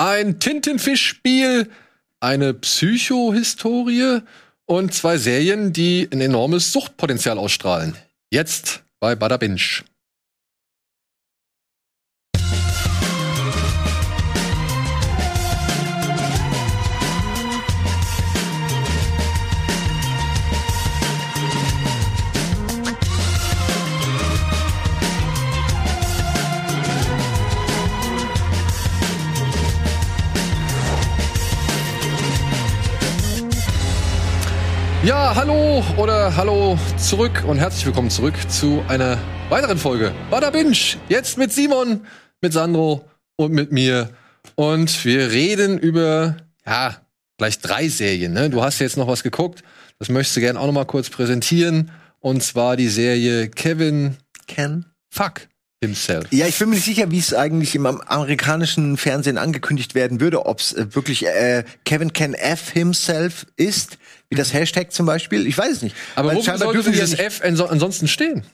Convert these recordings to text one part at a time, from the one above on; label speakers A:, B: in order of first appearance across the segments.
A: ein Tintenfisch-Spiel, eine Psychohistorie und zwei Serien, die ein enormes Suchtpotenzial ausstrahlen. Jetzt bei Bada Binge. Ja, hallo oder hallo zurück und herzlich willkommen zurück zu einer weiteren Folge Bada Binge. Jetzt mit Simon, mit Sandro und mit mir. Und wir reden über, ja, gleich drei Serien. Ne? Du hast jetzt noch was geguckt. Das möchtest du gerne auch noch mal kurz präsentieren. Und zwar die Serie Kevin Can Fuck himself.
B: Ja, ich bin mir nicht sicher, wie es eigentlich im amerikanischen Fernsehen angekündigt werden würde, ob es äh, wirklich äh, Kevin Can F himself ist, wie das Hashtag zum Beispiel. Ich weiß es nicht.
A: Aber
B: Weil
A: wofür
B: scheinbar
A: sollte
B: nicht-
A: F anso- ansonsten stehen?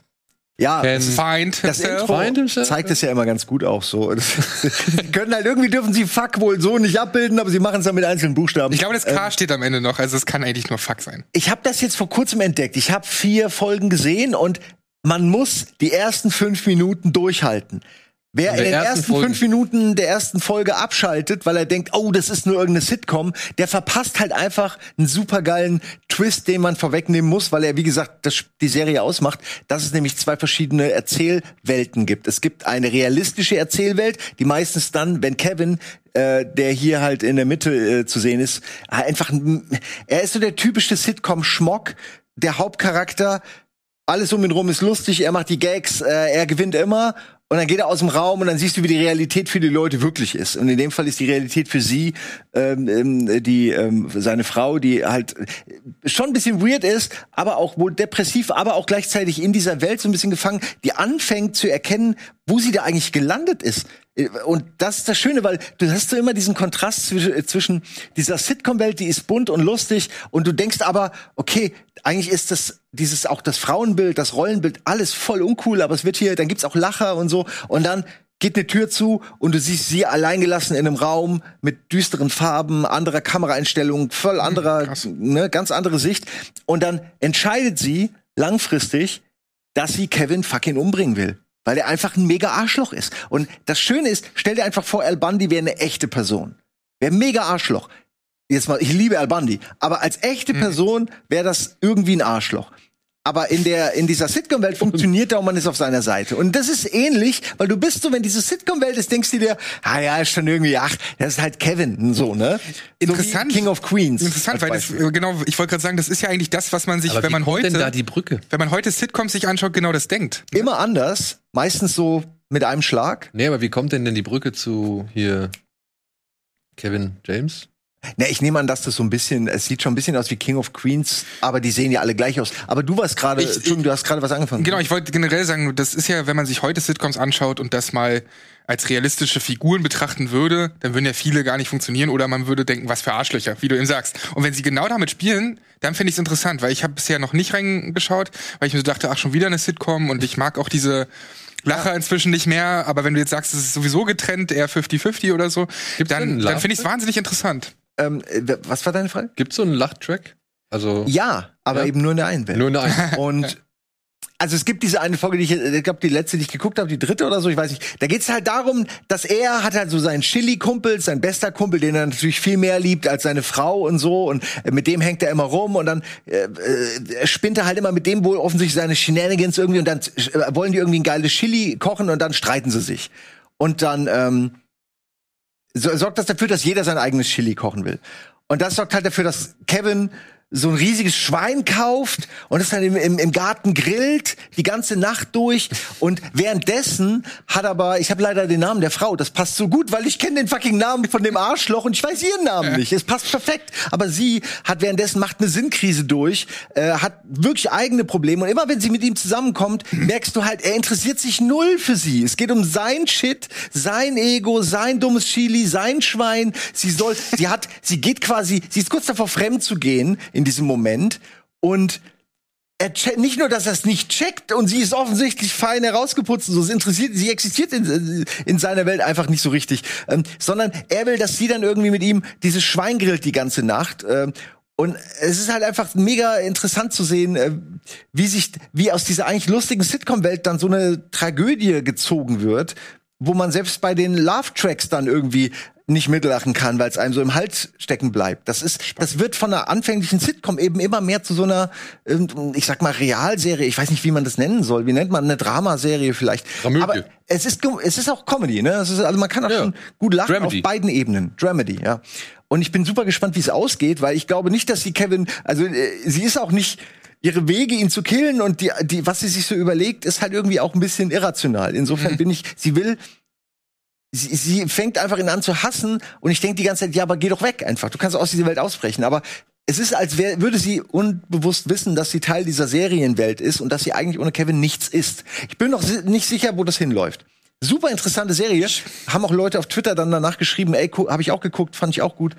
B: Ja,
A: Can
B: das,
C: Find
B: das
C: himself.
B: Intro
A: Find himself?
B: zeigt es ja immer ganz gut auch so. sie können halt irgendwie dürfen sie Fuck wohl so nicht abbilden, aber sie machen es dann mit einzelnen Buchstaben.
C: Ich glaube, das K steht am Ende noch, also es kann eigentlich nur Fuck sein.
B: ich habe das jetzt vor kurzem entdeckt. Ich habe vier Folgen gesehen und man muss die ersten fünf Minuten durchhalten. Wer
A: In
B: den
A: ersten
B: ersten fünf Minuten der ersten Folge abschaltet, weil er denkt, oh, das ist nur irgendeine Sitcom, der verpasst halt einfach einen supergeilen Twist, den man vorwegnehmen muss, weil er, wie gesagt, das, die Serie ausmacht, dass es nämlich zwei verschiedene Erzählwelten gibt. Es gibt eine realistische Erzählwelt, die meistens dann, wenn Kevin äh, der hier halt in der Mitte äh, zu sehen ist, einfach, ein- er ist so der typische Sitcom-Schmock, der Hauptcharakter, alles um ihn rum ist lustig, er macht die Gags, äh, er gewinnt immer und dann geht er aus dem Raum und dann siehst du, wie die Realität für die Leute wirklich ist. Und in dem Fall ist die Realität für sie, ähm, ähm, die ähm, seine Frau, die halt schon ein bisschen weird ist, aber auch wohl depressiv, aber auch gleichzeitig in dieser Welt so ein bisschen gefangen, die anfängt zu erkennen, wo sie da eigentlich gelandet ist. Und das ist das Schöne, weil du hast so immer diesen Kontrast zwischen, äh, zwischen dieser Sitcom-Welt, die ist bunt und lustig, und du denkst aber, okay, eigentlich ist das dieses auch das Frauenbild, das Rollenbild, alles voll uncool, aber es wird hier, dann gibt's auch Lacher und so, und dann geht eine Tür zu und du siehst sie alleingelassen in einem Raum mit düsteren Farben, anderer Kameraeinstellung, voll anderer, ne, ganz andere Sicht. Und dann entscheidet sie langfristig, dass sie Kevin fucking umbringen will. Weil er einfach ein mega Arschloch ist. Und das Schöne ist, stell dir einfach vor, Al Bundy wäre eine echte Person. Wäre mega Arschloch. Jetzt mal, ich liebe Al Bundy. Aber als echte Person wäre das irgendwie ein Arschloch. Aber in der, in dieser Sitcom-Welt funktioniert er und man ist auf seiner Seite. Und das ist ähnlich, weil du bist so, wenn diese Sitcom-Welt ist, denkst du dir, ah ja, ist schon irgendwie, ach, das ist halt Kevin, so, ne?
C: Interessant.
B: So King of Queens.
C: Interessant, weil das, genau, ich wollte gerade sagen, das ist ja eigentlich das, was man sich,
A: Aber
C: wenn
A: wie
C: man
A: kommt
C: heute,
A: denn da die Brücke?
C: wenn man heute Sitcoms sich anschaut, genau das denkt.
B: Immer anders, meistens so mit einem Schlag.
A: Nee, aber wie kommt denn denn die Brücke zu hier Kevin James?
B: Ne, ich nehme an, dass das so ein bisschen, es sieht schon ein bisschen aus wie King of Queens, aber die sehen ja alle gleich aus. Aber du warst gerade, Entschuldigung, du hast gerade was angefangen.
C: Genau, ich wollte generell sagen, das ist ja, wenn man sich heute Sitcoms anschaut und das mal als realistische Figuren betrachten würde, dann würden ja viele gar nicht funktionieren oder man würde denken, was für Arschlöcher, wie du eben sagst. Und wenn sie genau damit spielen, dann finde ich es interessant, weil ich habe bisher noch nicht reingeschaut, weil ich mir so dachte, ach, schon wieder eine Sitcom und ich mag auch diese Lacher inzwischen nicht mehr, aber wenn du jetzt sagst, es ist sowieso getrennt, eher 50-50 oder so,
A: Gibt's
C: dann, dann finde ich es wahnsinnig interessant.
B: Ähm, äh, was war deine Frage?
A: Gibt's so einen Lachtrack? Also
B: Ja, aber
A: Ja.
B: eben nur in der einen Welt.
A: nur eine Ein-
B: Und also es gibt diese eine Folge, die ich, ich glaube, die letzte, die ich geguckt habe, die dritte oder so, ich weiß nicht. Da geht's halt darum, dass er hat halt so seinen Chili-Kumpel, sein bester Kumpel, den er natürlich viel mehr liebt als seine Frau und so. Und äh, mit dem hängt er immer rum und dann äh, äh, spinnt er halt immer mit dem wohl offensichtlich seine Shenanigans irgendwie und dann äh, wollen die irgendwie ein geiles Chili kochen und dann streiten sie sich. Und dann ähm, sorgt das dafür, dass jeder sein eigenes Chili kochen will. Und das sorgt halt dafür, dass Kevin so ein riesiges Schwein kauft und es dann im, im, im Garten grillt die ganze Nacht durch. Und währenddessen hat aber ich habe leider den Namen der Frau das passt so gut weil ich kenne den fucking Namen von dem Arschloch und ich weiß ihren Namen nicht. Es passt perfekt. Aber sie hat währenddessen macht eine Sinnkrise durch äh, hat wirklich eigene Probleme. Und immer wenn sie mit ihm zusammenkommt merkst du halt er interessiert sich null für sie. Es geht um sein Shit sein Ego sein dummes Chili sein Schwein. Sie soll sie hat sie geht quasi sie ist kurz davor fremd zu gehen in diesem Moment und er che- nicht nur, dass er es nicht checkt und sie ist offensichtlich fein herausgeputzt, so es interessiert, sie existiert in, in seiner Welt einfach nicht so richtig, ähm, sondern er will, dass sie dann irgendwie mit ihm dieses Schwein grillt die ganze Nacht. Ähm, und es ist halt einfach mega interessant zu sehen, äh, wie sich, wie aus dieser eigentlich lustigen Sitcom-Welt dann so eine Tragödie gezogen wird, wo man selbst bei den Love-Tracks dann irgendwie nicht mitlachen kann, weil es einem so im Hals stecken bleibt. Das ist, das wird von einer anfänglichen Sitcom eben immer mehr zu so einer, ähm, ich sag mal, Realserie. Ich weiß nicht, wie man das nennen soll. Wie nennt man eine Dramaserie vielleicht?
A: Dramödie.
B: Aber es ist, es ist auch Comedy, ne? Ist, also man kann auch
A: Ja.
B: schon gut lachen
A: Dramedy.
B: auf beiden Ebenen. Dramedy, ja. Und ich bin super gespannt, wie es ausgeht, weil ich glaube nicht, dass sie Kevin, also äh, sie ist auch nicht ihre Wege, ihn zu killen und die, die, was sie sich so überlegt, ist halt irgendwie auch ein bisschen irrational. Insofern
A: Mhm.
B: bin ich, sie will, sie, sie fängt einfach ihn an zu hassen und ich denke die ganze Zeit, ja, aber geh doch weg einfach. Du kannst aus dieser Welt ausbrechen. Aber es ist, als wär, würde sie unbewusst wissen, dass sie Teil dieser Serienwelt ist und dass sie eigentlich ohne Kevin nichts ist. Ich bin noch si nicht sicher, wo das hinläuft. Super interessante Serie. Haben auch Leute auf Twitter dann danach geschrieben, ey, habe ich auch geguckt, fand ich auch gut.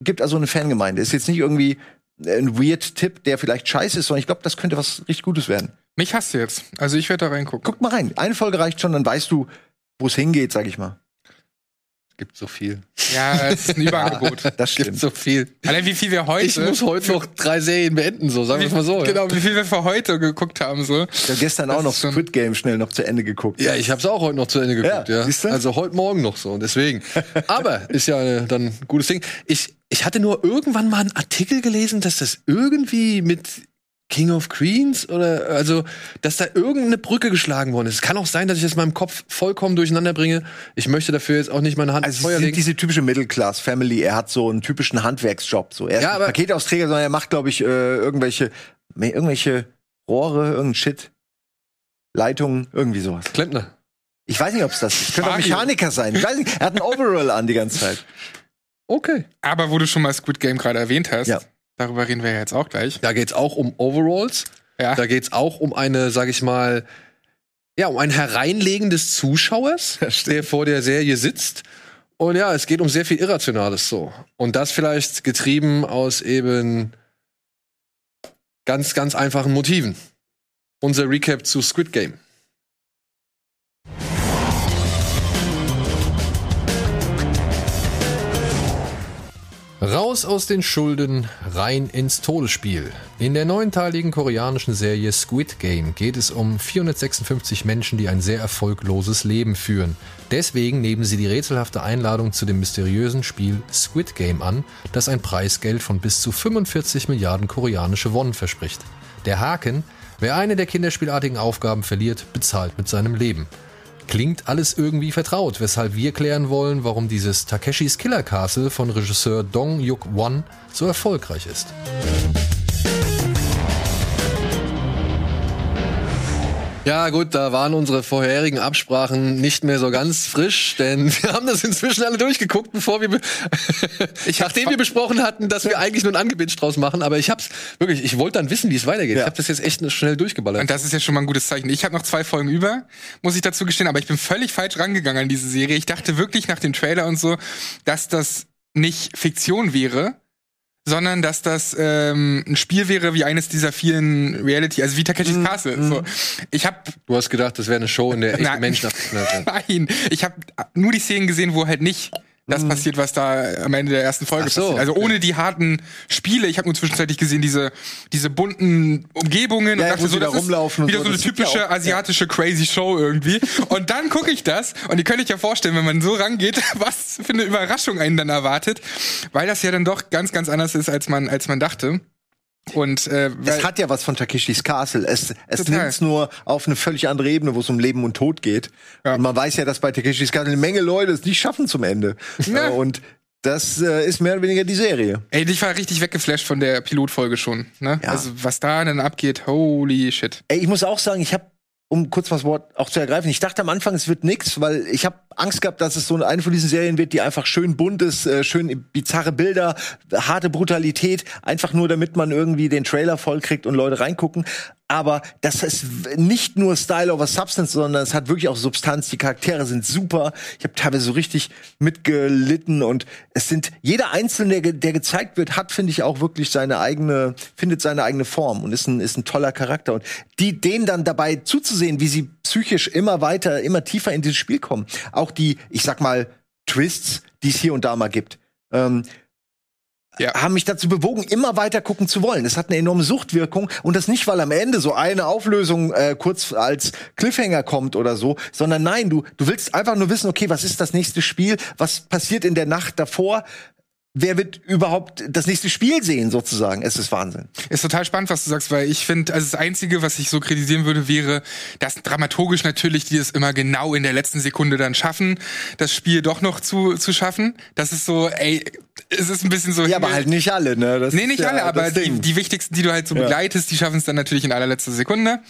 B: Gibt also eine Fangemeinde. Ist jetzt nicht irgendwie ein weird Tipp, der vielleicht scheiße ist, sondern ich glaube, das könnte was richtig Gutes werden.
C: Mich hasst du jetzt. Also ich werde da reingucken.
B: Guck mal rein. Eine Folge reicht schon, dann weißt du, wo es hingeht, sag ich mal.
A: Es gibt so viel.
C: Ja, es ist ein Überangebot.
B: Das
A: Es gibt
B: stimmt.
A: so viel.
C: Allein wie viel wir heute.
A: Ich muss heute noch drei Serien beenden, so sagen wir es mal so. ja.
C: Genau, wie viel wir für heute geguckt haben, so.
B: Ich habe gestern auch
C: Das
B: noch
C: ist schon-
B: Squid Game schnell noch zu Ende geguckt.
A: Ja, ich habe es auch heute noch zu Ende geguckt,
B: Ja,
A: ja.
B: siehste?
A: Also heute Morgen noch so und deswegen. Aber ist ja äh, dann ein gutes Ding. Ich, ich hatte nur irgendwann mal einen Artikel gelesen, dass das irgendwie mit King of Queens oder also, dass da irgendeine Brücke geschlagen worden ist. Es kann auch sein, dass ich das in meinem Kopf vollkommen durcheinander bringe. Ich möchte dafür jetzt auch nicht meine Hand
B: Also
A: Feuer legen.
B: diese typische Middle-Class-Family. Er hat so einen typischen Handwerksjob. So. Er ist
A: Ja, aber-
B: Paketausträger, sondern er macht, glaube ich, äh, irgendwelche, irgendwelche Rohre, irgendein Shit, Leitungen, irgendwie sowas.
A: Klempner.
B: Ich weiß nicht, ob es das ist. Könnte auch. Mechaniker sein. Ich weiß nicht. Er hat einen Overall an die ganze Zeit.
A: Okay.
C: Aber wo du schon mal Squid Game gerade erwähnt hast,
B: Ja.
C: Darüber reden wir ja jetzt auch gleich.
A: Da geht's auch um Overalls.
C: Ja.
A: Da geht's auch um eine, sag ich mal, ja, um ein Hereinlegen des Zuschauers, der vor der Serie sitzt. Und ja, es geht um sehr viel Irrationales so. Und das vielleicht getrieben aus eben ganz, ganz einfachen Motiven. Unser Recap zu Squid Game.
D: Raus aus den Schulden, rein ins Todesspiel. In der neunteiligen koreanischen Serie Squid Game geht es um 456 Menschen, die ein sehr erfolgloses Leben führen. Deswegen nehmen sie die rätselhafte Einladung zu dem mysteriösen Spiel Squid Game an, das ein Preisgeld von bis zu 45 Milliarden koreanische Won verspricht. Der Haken, wer eine der kinderspielartigen Aufgaben verliert, bezahlt mit seinem Leben. Klingt alles irgendwie vertraut, weshalb wir klären wollen, warum dieses Takeshis Killer Castle von Regisseur Dong Yuk Won so erfolgreich ist.
A: Ja, gut, da waren unsere vorherigen Absprachen nicht mehr so ganz frisch, denn wir haben das inzwischen alle durchgeguckt, bevor wir,
C: Ich
A: nachdem wir besprochen hatten, dass wir eigentlich nur ein Angebitsch draus machen. Aber ich hab's wirklich, ich wollte dann wissen, wie es weitergeht.
B: Ja.
A: Ich habe das jetzt echt schnell durchgeballert.
C: Und das ist ja schon mal ein gutes Zeichen. Ich habe noch zwei Folgen über, muss ich dazu gestehen, aber ich bin völlig falsch rangegangen an diese Serie. Ich dachte wirklich nach dem Trailer und so, dass das nicht Fiktion wäre, sondern dass das ähm, ein Spiel wäre wie eines dieser vielen Reality, also wie Takeshis Castle. So. Ich habe
A: Du hast gedacht, das wäre eine Show, in der
C: Nein.
A: Menschen abgeknallt.
C: Nein, ich habe nur die Szenen gesehen, wo halt nicht das passiert, was da am Ende der ersten Folge
A: so,
C: passiert. Also ohne die harten Spiele. Ich habe nur zwischenzeitlich gesehen diese diese bunten Umgebungen
B: Ja,
C: und dachte so,
B: da
C: das ist
B: rumlaufen und
C: wieder
B: so.
C: so eine typische
B: auch- ja.
C: asiatische crazy Show irgendwie. und dann gucke ich das und ihr könnt euch ja vorstellen, wenn man so rangeht, was für eine Überraschung einen dann erwartet, weil das ja dann doch ganz ganz anders ist, als man als man dachte. Und äh, weil,
B: Es hat ja was von Takeshis Castle. Es, es nimmt es nur auf eine völlig andere Ebene, wo es um Leben und Tod geht.
C: Ja.
B: Und man weiß ja, dass bei Takeshis Castle eine Menge Leute es nicht schaffen zum Ende.
C: Ja.
B: Äh, Und das äh, ist mehr oder weniger die Serie.
C: Ey, ich war richtig weggeflasht von der Pilotfolge schon. Ne?
B: Ja.
C: Also was da dann abgeht, holy shit.
B: Ey, ich muss auch sagen, ich habe, um kurz mal das Wort auch zu ergreifen, ich dachte am Anfang, es wird nix, weil ich habe Angst gehabt, dass es so eine von diesen Serien wird, die einfach schön bunt ist, äh, schön bizarre Bilder, harte Brutalität, einfach nur damit man irgendwie den Trailer vollkriegt und Leute reingucken. Aber das ist nicht nur Style over Substance, sondern es hat wirklich auch Substanz. Die Charaktere sind super. Ich habe teilweise so richtig mitgelitten und es sind jeder einzelne, der, der gezeigt wird, hat finde ich auch wirklich seine eigene, findet seine eigene Form und ist ein ist ein toller Charakter. Und die denen dann dabei zuzusehen, wie sie psychisch immer weiter, immer tiefer in dieses Spiel kommen. Auch die, ich sag mal Twists, die es hier und da mal gibt. Ähm,
C: Ja.
B: haben mich dazu bewogen, immer weiter gucken zu wollen. Es hat eine enorme Suchtwirkung und das nicht, weil am Ende so eine Auflösung äh, kurz als Cliffhanger kommt oder so, sondern nein, du du willst einfach nur wissen, okay, was ist das nächste Spiel, was passiert in der Nacht davor, wer wird überhaupt das nächste Spiel sehen sozusagen. Es ist Wahnsinn.
C: Ist total spannend, was du sagst, weil ich finde, also das Einzige, was ich so kritisieren würde, wäre, dass dramaturgisch natürlich die es immer genau in der letzten Sekunde dann schaffen, das Spiel doch noch zu, zu schaffen. Das ist so, ey, es ist ein bisschen so.
B: Ja, aber halt nicht alle, ne? Das
C: Nee, nicht
B: ja
C: alle, aber die, die wichtigsten, die du halt so
B: Ja.
C: begleitest, die schaffen es dann natürlich in allerletzter Sekunde.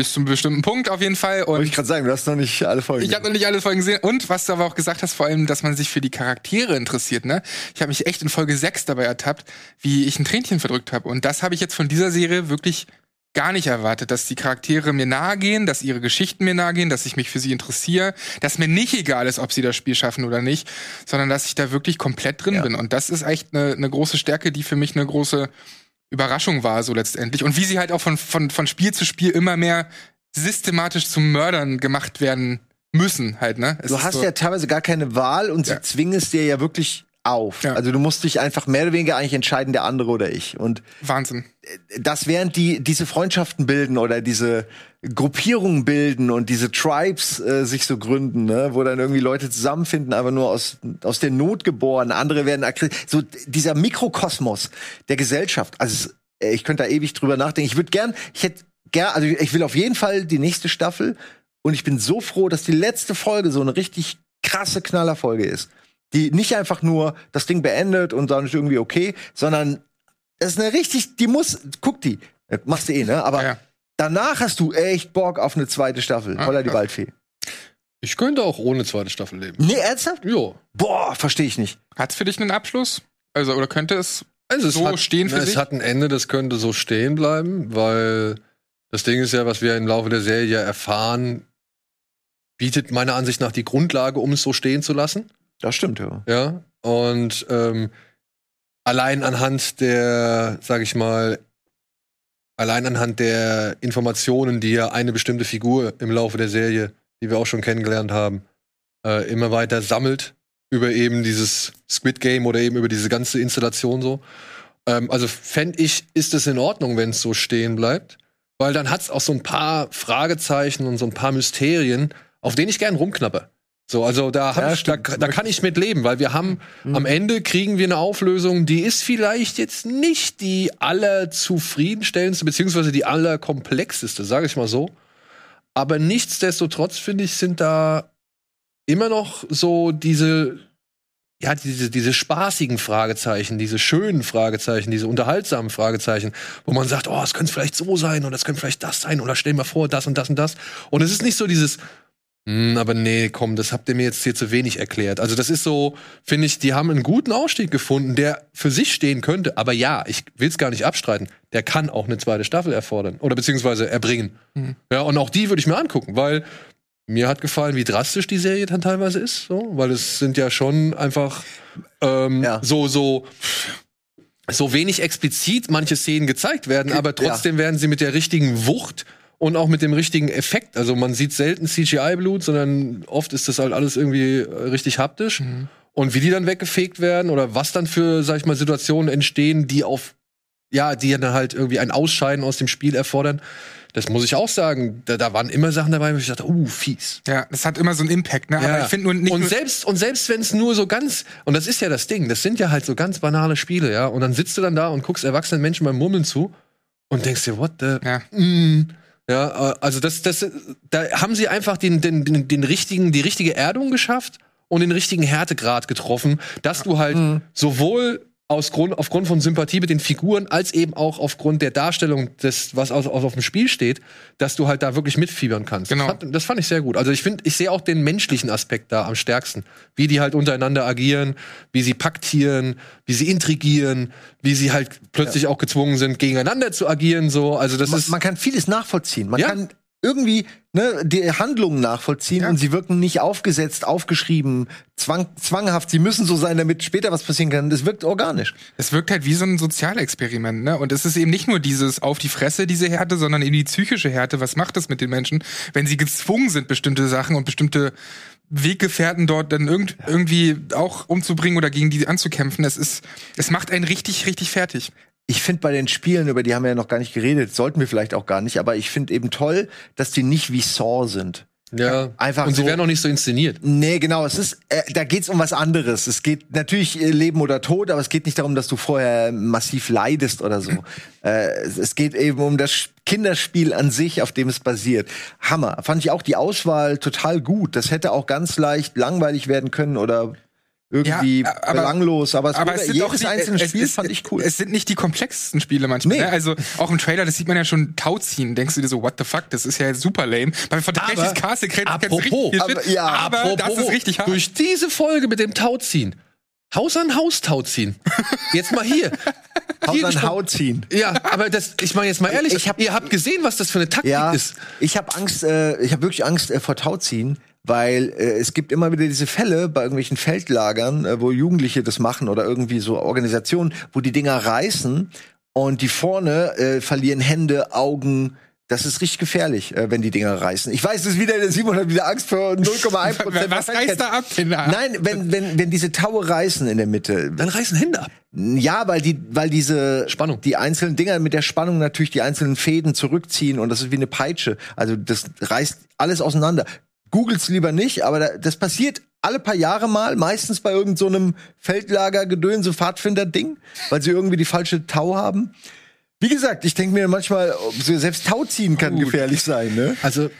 C: Bis zum bestimmten Punkt auf jeden Fall.
B: Wollte ich gerade sagen, du hast noch nicht alle Folgen.
C: ich habe noch nicht alle Folgen gesehen. Und was du aber auch gesagt hast, vor allem, dass man sich für die Charaktere interessiert, ne? Ich habe mich echt in Folge 6 dabei ertappt, wie ich ein Tränchen verdrückt habe. Und das habe ich jetzt von dieser Serie wirklich gar nicht erwartet, dass die Charaktere mir nahe gehen, dass ihre Geschichten mir nahe gehen, dass ich mich für sie interessiere, dass mir nicht egal ist, ob sie das Spiel schaffen oder nicht, sondern dass ich da wirklich komplett drin bin. Und das ist echt eine, eine große Stärke, die für mich eine große Überraschung war, so letztendlich. Und wie sie halt auch von, von, von Spiel zu Spiel immer mehr systematisch zu Mördern gemacht werden müssen, halt, ne? Es
B: Du hast
C: so,
B: ja teilweise gar keine Wahl und
C: Ja.
B: sie zwingen es dir ja wirklich auf.
C: Ja.
B: Also du musst dich einfach mehr oder weniger eigentlich entscheiden, der andere oder ich. Und
C: Wahnsinn.
B: das während die diese Freundschaften bilden oder diese Gruppierungen bilden und diese Tribes äh, sich so gründen, ne? wo dann irgendwie Leute zusammenfinden, aber nur aus aus der Not geboren, andere werden so dieser Mikrokosmos der Gesellschaft. Also äh, ich könnte da ewig drüber nachdenken. Ich würde gern, ich hätte gern, also ich will auf jeden Fall die nächste Staffel und ich bin so froh, dass die letzte Folge so eine richtig krasse Knallerfolge ist, die nicht einfach nur das Ding beendet und dann ist irgendwie okay, sondern das ist eine richtig, die muss, guck die, Äh, machst du eh, ne? Aber
C: Ja.
B: danach hast du echt Bock auf eine zweite Staffel.
C: Ah,
B: Holla die
C: ja.
B: Waldfee.
A: Ich könnte auch ohne zweite Staffel leben.
B: Nee, ernsthaft?
A: Jo.
B: Boah, verstehe ich nicht.
C: Hat's für dich einen Abschluss? Also, oder könnte es
A: Also es
C: so
A: hat,
C: stehen für
A: na,
C: sich?
A: Es hat ein Ende, das könnte so stehen bleiben, weil das Ding ist ja, was wir im Laufe der Serie ja erfahren, bietet meiner Ansicht nach die Grundlage, um es so stehen zu lassen.
B: Das stimmt, ja.
A: Ja. Und ähm, allein anhand der, sag ich mal, allein anhand der Informationen, die ja eine bestimmte Figur im Laufe der Serie, die wir auch schon kennengelernt haben, äh, immer weiter sammelt über eben dieses Squid Game oder eben über diese ganze Installation so. Ähm, also fände ich, ist es in Ordnung, wenn es so stehen bleibt, weil dann hat es auch so ein paar Fragezeichen und so ein paar Mysterien, auf denen ich gern rumknappe. So, also da,
B: Ja,
A: ich, da, da kann ich mit leben, weil wir haben am Ende kriegen wir eine Auflösung, die ist vielleicht jetzt nicht die allerzufriedenstellendste, beziehungsweise die allerkomplexeste, sage ich mal so. Aber nichtsdestotrotz, finde ich, sind da immer noch so diese, ja, diese, diese spaßigen Fragezeichen, diese schönen Fragezeichen, diese unterhaltsamen Fragezeichen, wo man sagt, oh, es könnte vielleicht so sein oder es könnte vielleicht das sein oder stell mir vor, das und das und das. Und es ist nicht so dieses, hm, aber nee, komm, das habt ihr mir jetzt hier zu wenig erklärt. Also das ist so, finde ich, die haben einen guten Ausstieg gefunden, der für sich stehen könnte. Aber ja, ich will es gar nicht abstreiten. Der kann auch eine zweite Staffel erfordern oder beziehungsweise erbringen. Ja, und auch die würde ich mir angucken, weil mir hat gefallen, wie drastisch die Serie dann teilweise ist, so, weil es sind ja schon einfach ähm,
B: Ja.
A: so so so wenig explizit manche Szenen gezeigt werden, aber trotzdem werden sie mit der richtigen Wucht und auch mit dem richtigen Effekt. Also man sieht selten CGI-Blut, sondern oft ist das halt alles irgendwie äh, richtig haptisch. Und wie die dann weggefegt werden oder was dann für, sag ich mal, Situationen entstehen, die auf, ja, die dann halt irgendwie ein Ausscheiden aus dem Spiel erfordern, das muss ich auch sagen. Da, da waren immer Sachen dabei, wo ich dachte, uh, fies.
C: Ja, das hat immer so einen Impact, ne? Aber ich finde nur nicht
A: und selbst und selbst wenn es nur so ganz und das ist ja das Ding, das sind ja halt so ganz banale Spiele, ja. Und dann sitzt du dann da und guckst erwachsenen Menschen beim Murmeln zu und denkst dir, what the?
C: Ja.
A: Mm. Ja, äh, also das, das, da haben sie einfach den, den, den, den richtigen, die richtige Erdung geschafft und den richtigen Härtegrad getroffen, dass du halt sowohl aus Grund, aufgrund von Sympathie mit den Figuren, als eben auch aufgrund der Darstellung des, was auf, auf dem Spiel steht, dass du halt da wirklich mitfiebern kannst.
C: Genau.
A: Das, fand, das fand ich sehr gut. Also ich finde, ich sehe auch den menschlichen Aspekt da am stärksten. Wie die halt untereinander agieren, wie sie paktieren, wie sie intrigieren, wie sie halt plötzlich auch gezwungen sind, gegeneinander zu agieren, so. Also das
B: man,
A: ist.
B: man kann vieles nachvollziehen. Man
A: Ja.
B: kann irgendwie ne, die Handlungen nachvollziehen
C: Ja.
B: und sie wirken nicht aufgesetzt, aufgeschrieben, zwang, zwanghaft. Sie müssen so sein, damit später was passieren kann. Das wirkt organisch.
C: Es wirkt halt wie so ein Sozialexperiment, ne? Und es ist eben nicht nur dieses auf die Fresse, diese Härte, sondern eben die psychische Härte. Was macht das mit den Menschen, wenn sie gezwungen sind, bestimmte Sachen und bestimmte Weggefährten dort dann irgend, irgendwie auch umzubringen oder gegen die anzukämpfen? Es ist, es macht einen richtig, richtig fertig.
B: Ich finde bei den Spielen, über die haben wir ja noch gar nicht geredet, sollten wir vielleicht auch gar nicht, aber ich finde eben toll, dass die nicht wie Saw sind.
A: Ja,
B: einfach
A: Und sie
B: so-
A: werden auch nicht so inszeniert.
B: Nee, genau, es ist, äh, da geht's um was anderes. Es geht natürlich äh, Leben oder Tod, aber es geht nicht darum, dass du vorher massiv leidest oder so. äh, es, geht eben um das Kinderspiel an sich, auf dem es basiert. Hammer. Fand ich auch die Auswahl total gut. Das hätte auch ganz leicht langweilig werden können oder irgendwie
C: Ja, aber-
B: belanglos, aber, es
C: Aber es sind
B: jedes
C: auch die,
B: einzelne
C: es,
B: Spiel
C: es,
B: fand ich cool.
C: Es sind nicht die komplexesten Spiele manchmal.
B: Nee.
C: Ne? Also auch im Trailer, das sieht man ja schon Tauziehen. Denkst du dir so, what the fuck, das ist ja super lame. Bei Fantastic
A: Aber-
C: Castle kriegst du
A: apropos,
C: richtig
B: aber-
C: Shit,
B: ja,
C: aber das
A: Apropos,
C: ist richtig hart.
A: Durch diese Folge mit dem Tauziehen. Haus an Haus Tauziehen. Jetzt mal hier.
B: Haus
A: Hier
B: an Haut ziehen.
A: Ja, aber das, ich meine jetzt mal ehrlich,
B: Ich hab-
A: ihr habt gesehen, was das für eine Taktik
B: Ja,
A: ist.
B: ich habe Angst, äh, ich habe wirklich Angst äh, vor Tauziehen, weil äh, es gibt immer wieder diese Fälle bei irgendwelchen Feldlagern, äh, wo Jugendliche das machen oder irgendwie so Organisationen, wo die Dinger reißen und die vorne äh, verlieren Hände, Augen. Das ist richtig gefährlich, äh, wenn die Dinger reißen. Ich weiß, das ist wieder der Simon hat wieder Angst vor 0,1 Prozent.
C: Was reißt da ab, Kinder?
B: Nein, wenn, wenn, wenn diese Taue reißen in der Mitte,
A: Dann reißen Hände ab.
B: ja, weil die, weil diese
A: Spannung.
B: die einzelnen Dinger mit der Spannung natürlich die einzelnen Fäden zurückziehen und das ist wie eine Peitsche. Also das reißt alles auseinander. Googles lieber nicht, aber da, das passiert alle paar Jahre mal, meistens bei irgendeinem so einem Feldlager Gedönse Pfadfinder Ding, weil sie irgendwie die falsche Tau haben. Wie gesagt, ich denke mir manchmal, selbst Tau ziehen kann gefährlich sein, ne?
A: Also,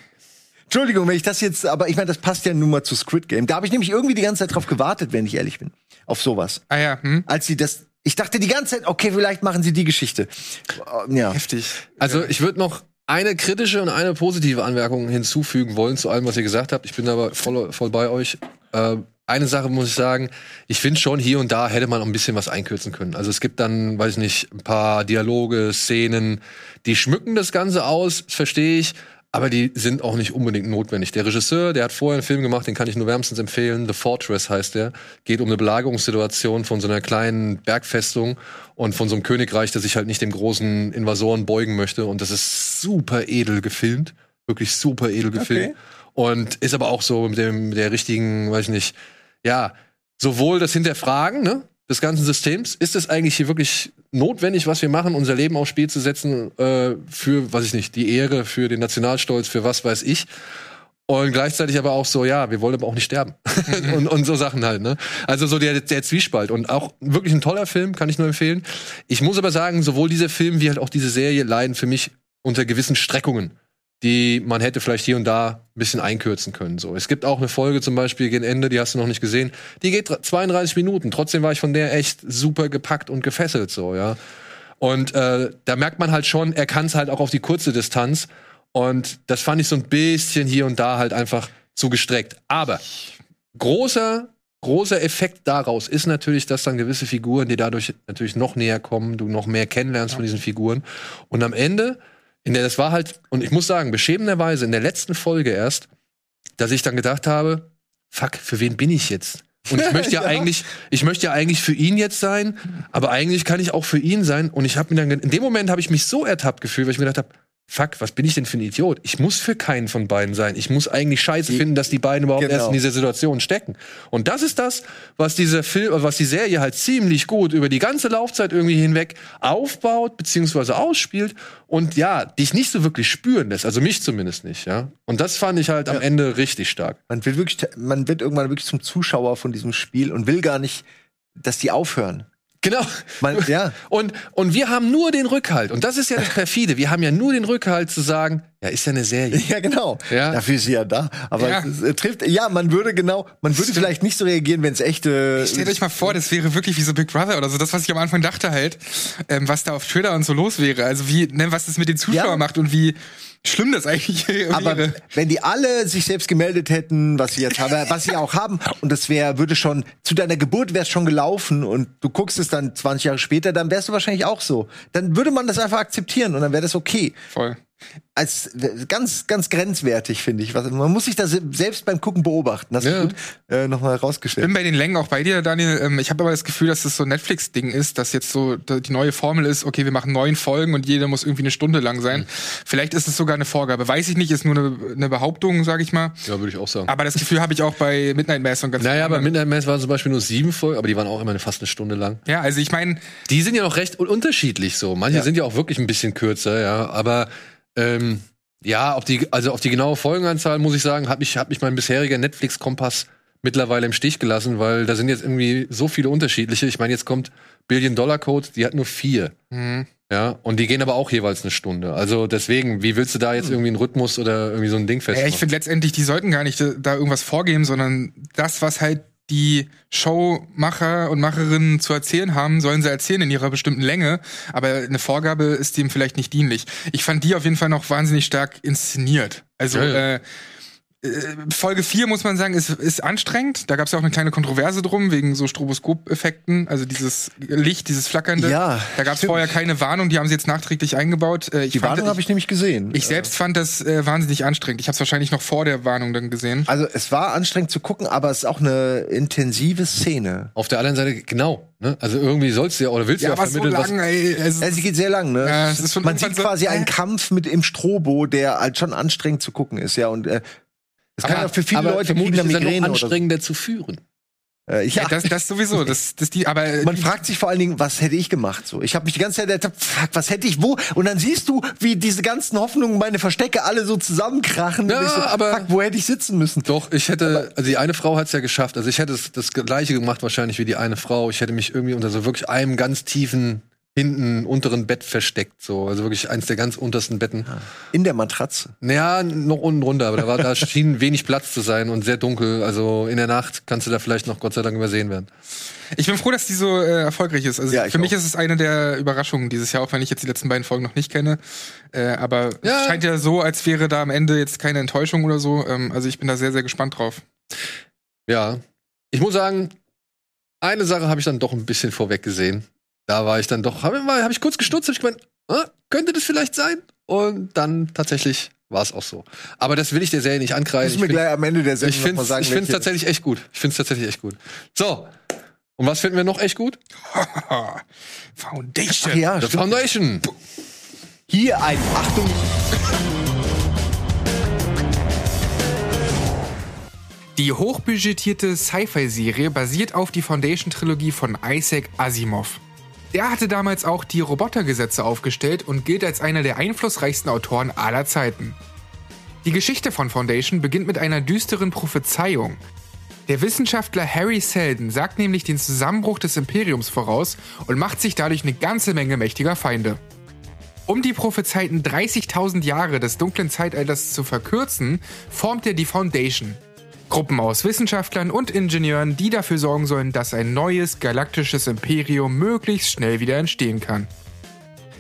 B: Entschuldigung, wenn ich das jetzt, aber ich meine, das passt ja nun mal zu Squid Game. Da habe ich nämlich irgendwie die ganze Zeit drauf gewartet, wenn ich ehrlich bin, auf sowas
C: Ah ja, hm?
B: als sie das. Ich dachte die ganze Zeit, okay, vielleicht machen sie die Geschichte. Ja.
C: heftig.
A: also ich würde noch eine kritische und eine positive Anmerkung hinzufügen wollen zu allem, was ihr gesagt habt. Ich bin aber voll, voll bei euch. Äh, eine Sache muss ich sagen, ich finde schon hier und da hätte man auch ein bisschen was einkürzen können. Also es gibt dann, weiß ich nicht, ein paar Dialoge, Szenen, die schmücken das Ganze aus, verstehe ich. Aber die sind auch nicht unbedingt notwendig. Der Regisseur, der hat vorher einen Film gemacht, den kann ich nur wärmstens empfehlen. The Fortress heißt der. Geht um eine Belagerungssituation von so einer kleinen Bergfestung und von so einem Königreich, das sich halt nicht dem großen Invasoren beugen möchte. Und das ist super edel gefilmt. Wirklich super edel gefilmt. Und ist aber auch so mit dem, mit der richtigen, weiß ich nicht, ja, sowohl das Hinterfragen, ne? Des ganzen Systems. Ist es eigentlich hier wirklich notwendig, was wir machen, unser Leben aufs Spiel zu setzen, äh, für, weiß ich nicht, die Ehre, für den Nationalstolz, für was weiß ich. Und gleichzeitig aber auch so, ja, wir wollen aber auch nicht sterben. und, und so Sachen halt, ne? Also so der, der Zwiespalt. Und auch wirklich ein toller Film, kann ich nur empfehlen. Ich muss aber sagen, sowohl dieser Film wie halt auch diese Serie leiden für mich unter gewissen Streckungen, die man hätte vielleicht hier und da ein bisschen einkürzen können. So, es gibt auch eine Folge zum Beispiel gegen Ende, die hast du noch nicht gesehen. Die geht 32 Minuten. Trotzdem war ich von der echt super gepackt und gefesselt, so ja. Und äh, da merkt man halt schon, er kann es halt auch auf die kurze Distanz. Und das fand ich so ein bisschen hier und da halt einfach zu gestreckt. Aber großer, großer Effekt daraus ist natürlich, dass dann gewisse Figuren, die dadurch natürlich noch näher kommen, du noch mehr kennenlernst von diesen Figuren. Und am Ende, in der, das war halt, und ich muss sagen, beschämenderweise in der letzten Folge erst, dass ich dann gedacht habe, fuck, für wen bin ich jetzt? Und ich möchte ja, eigentlich, ich möchte ja eigentlich für ihn jetzt sein, aber eigentlich kann ich auch für ihn sein. Und ich habe mir dann, in dem Moment habe ich mich so ertappt gefühlt, weil ich mir gedacht habe, fuck, was bin ich denn für ein Idiot? Ich muss für keinen von beiden sein. Ich muss eigentlich scheiße finden, dass die beiden überhaupt
B: Genau.
A: erst in dieser Situation stecken. Und das ist das, was dieser Film, was die Serie halt ziemlich gut über die ganze Laufzeit irgendwie hinweg aufbaut, beziehungsweise ausspielt und ja, dich nicht so wirklich spüren lässt. Also mich zumindest nicht, ja. Und das fand ich halt am Ende richtig stark.
B: Man wird wirklich, man wird irgendwann wirklich zum Zuschauer von diesem Spiel und will gar nicht, dass die aufhören.
A: Genau.
B: Man, ja.
A: Und, und wir haben nur den Rückhalt. Und das ist ja das perfide. Wir haben ja nur den Rückhalt zu sagen, ja, ist ja eine Serie.
B: Ja, genau.
A: Ja.
B: Dafür ist sie ja da. Aber
C: Ja.
B: es, äh, trifft, ja, man würde genau, man würde vielleicht nicht so reagieren, wenn es echte.
C: Stellt euch mal vor, das wäre wirklich wie so Big Brother oder so. Das, was ich am Anfang dachte halt, ähm, was da auf Twitter und so los wäre. Also wie, ne, was das mit den Zuschauern
B: Ja.
C: macht und wie schlimm das eigentlich
B: Aber wenn die alle sich selbst gemeldet hätten, was sie jetzt haben, was sie auch haben, und das wäre, würde schon, zu deiner Geburt wäre es schon gelaufen und du guckst es dann 20 Jahre später, dann wärst du wahrscheinlich auch so. Dann würde man das einfach akzeptieren und dann wäre das okay.
C: Voll.
B: Als ganz, ganz grenzwertig, finde ich. Man muss sich da se- selbst beim Gucken beobachten. Das
A: Ja.
B: ist gut äh, nochmal
C: Ich
B: rausgestellt.
C: bin bei den Längen auch bei dir, Daniel. Ähm, ich habe aber das Gefühl, dass das so ein Netflix-Ding ist, dass jetzt so die neue Formel ist, okay, wir machen neun Folgen und jeder muss irgendwie eine Stunde lang sein. Vielleicht ist es sogar eine Vorgabe. Weiß ich nicht, ist nur eine, eine Behauptung, sage ich mal.
A: Ja, würde ich auch sagen.
C: Aber das Gefühl habe ich auch bei Midnight Mass und ganz
A: Naja, bei. Midnight Mass waren zum Beispiel nur sieben Folgen, aber die waren auch immer fast eine Stunde lang.
C: Ja, also ich meine,
A: Die sind ja noch recht un- unterschiedlich so. Manche
B: Ja.
A: sind ja auch wirklich ein bisschen kürzer, ja. Aber ähm, ja, auf die, also auf die genaue Folgenanzahl muss ich sagen, hat mich, hat mich mein bisheriger Netflix-Kompass mittlerweile im Stich gelassen, weil da sind jetzt irgendwie so viele unterschiedliche. Ich meine, jetzt kommt Billion Dollar Code, die hat nur vier.
C: hm,
A: Ja, und die gehen aber auch jeweils eine Stunde. Also deswegen, wie willst du da jetzt irgendwie einen Rhythmus oder irgendwie so ein Ding
C: ja,
A: festmachen?
C: ich finde letztendlich, die sollten gar nicht da irgendwas vorgeben, sondern das, was halt die Showmacher und Macherinnen zu erzählen haben, sollen sie erzählen in ihrer bestimmten Länge. Aber eine Vorgabe ist dem vielleicht nicht dienlich. Ich fand die auf jeden Fall noch wahnsinnig stark inszeniert. Also
A: Ja, ja.
C: Äh, äh, Folge 4, muss man sagen, ist, ist anstrengend. Da gab es ja auch eine kleine Kontroverse drum, wegen so Stroboskop-Effekten, also dieses Licht, dieses Flackernde.
B: Ja,
C: Da gab es vorher keine Warnung, die haben sie jetzt nachträglich eingebaut. Äh, ich
B: Die
C: fand-
B: Warnung habe ich nämlich gesehen.
C: ich selbst fand das äh, wahnsinnig anstrengend. Ich habe es wahrscheinlich noch vor der Warnung dann gesehen.
B: also es war anstrengend zu gucken, aber es ist auch eine intensive Szene.
A: auf der anderen Seite, genau. Ne? Also irgendwie sollst du ja oder willst du ja,
C: so
A: vermitteln, was.
C: lang, ey. Also,
B: Ja, sie geht sehr lang, ne?
C: Ja, es ist schon
B: Man sieht
C: irgendwann so-
B: quasi einen
C: äh.
B: Kampf mit im Strobo, der halt schon anstrengend zu gucken ist, ja. Und äh, das kann ja für viele
A: aber
B: Leute
A: vermutlich ist er noch
B: Migräne oder so.
A: anstrengender zu führen.
B: Äh, ja,
C: ja, das, das sowieso. Das, das die, aber
B: man fragt sich vor allen Dingen, was hätte ich gemacht? So, ich habe mich die ganze Zeit fuck, was hätte ich wo? Und dann siehst du, wie diese ganzen Hoffnungen, meine Verstecke alle so zusammenkrachen.
A: Ja,
B: so,
A: aber-
B: fuck, wo hätte ich sitzen müssen?
A: Doch, ich hätte, also die eine Frau hat's ja geschafft. Also ich hätte das, das gleiche gemacht wahrscheinlich wie die eine Frau. Ich hätte mich irgendwie unter so wirklich einem ganz tiefen, hinten, unteren Bett versteckt. So, also wirklich eins der ganz untersten Betten.
B: In der Matratze.
A: Naja, noch unten runter, aber da, war, da schien wenig Platz zu sein und sehr dunkel. Also in der Nacht kannst du da vielleicht noch Gott sei Dank übersehen werden.
C: ich bin froh, dass die so äh, erfolgreich ist. Also
B: Ja,
C: für mich
B: auch.
C: ist es eine der Überraschungen dieses Jahr, auch wenn ich jetzt die letzten beiden Folgen noch nicht kenne. Äh, aber
A: Ja.
C: es scheint ja so, als wäre da am Ende jetzt keine Enttäuschung oder so. Ähm, also ich bin da sehr, sehr gespannt drauf.
A: Ja. Ich muss sagen, eine Sache habe ich dann doch ein bisschen vorweg gesehen. Da war ich dann doch, habe hab ich kurz gestutzt, habe ich gemeint, ah, könnte das vielleicht sein? Und dann tatsächlich war es auch so. Aber das will ich der Serie nicht ankreiden. Ich
B: wir
A: find-
B: gleich am Ende der
A: ich
B: Sendung noch
A: finde
B: mal sagen.
A: ich find's
B: welche-
A: tatsächlich echt gut. Ich finde es tatsächlich echt gut. So. Und was finden wir noch echt gut?
C: Foundation.
B: Ach ja,
A: The
B: stimmt.
A: Foundation.
B: Hier ein, Achtung,
C: Die hochbudgetierte Sci-Fi-Serie basiert auf die Foundation-Trilogie von Isaac Asimov. Der hatte damals auch die Robotergesetze aufgestellt und gilt als einer der einflussreichsten Autoren aller Zeiten. Die Geschichte von Foundation beginnt mit einer düsteren Prophezeiung. Der Wissenschaftler Harry Seldon sagt nämlich den Zusammenbruch des Imperiums voraus und macht sich dadurch eine ganze Menge mächtiger Feinde. Um die prophezeiten 30.000 Jahre des dunklen Zeitalters zu verkürzen, formt er die Foundation. Gruppen aus Wissenschaftlern und Ingenieuren, die dafür sorgen sollen, dass ein neues galaktisches Imperium möglichst schnell wieder entstehen kann.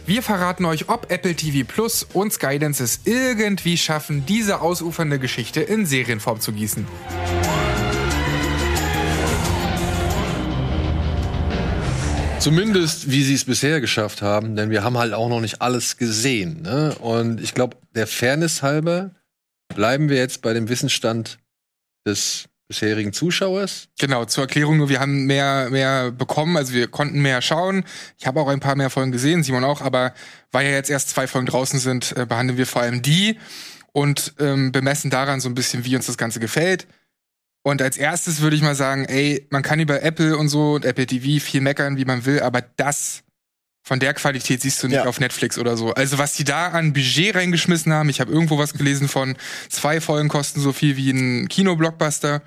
C: Wir verraten euch, ob Apple TV Plus und Skydance es irgendwie schaffen, diese ausufernde Geschichte in Serienform zu gießen.
A: Zumindest, wie sie es bisher geschafft haben, denn wir haben halt auch noch nicht alles gesehen. Ne? Und ich glaube, der Fairness halber bleiben wir jetzt bei dem Wissensstand des bisherigen Zuschauers.
C: Genau, zur Erklärung nur, wir haben mehr, mehr bekommen, also wir konnten mehr schauen. Ich habe auch ein paar mehr Folgen gesehen, Simon auch, aber weil ja jetzt erst zwei Folgen draußen sind, äh, behandeln wir vor allem die und ähm, bemessen daran so ein bisschen, wie uns das Ganze gefällt. Und als erstes würde ich mal sagen, ey, man kann über Apple und so und Apple TV viel meckern, wie man will, aber das von der Qualität siehst du nicht
B: Ja.
C: auf Netflix oder so. Also was die da an Budget reingeschmissen haben, ich habe irgendwo was gelesen von zwei Folgen kosten so viel wie ein Kinoblockbuster.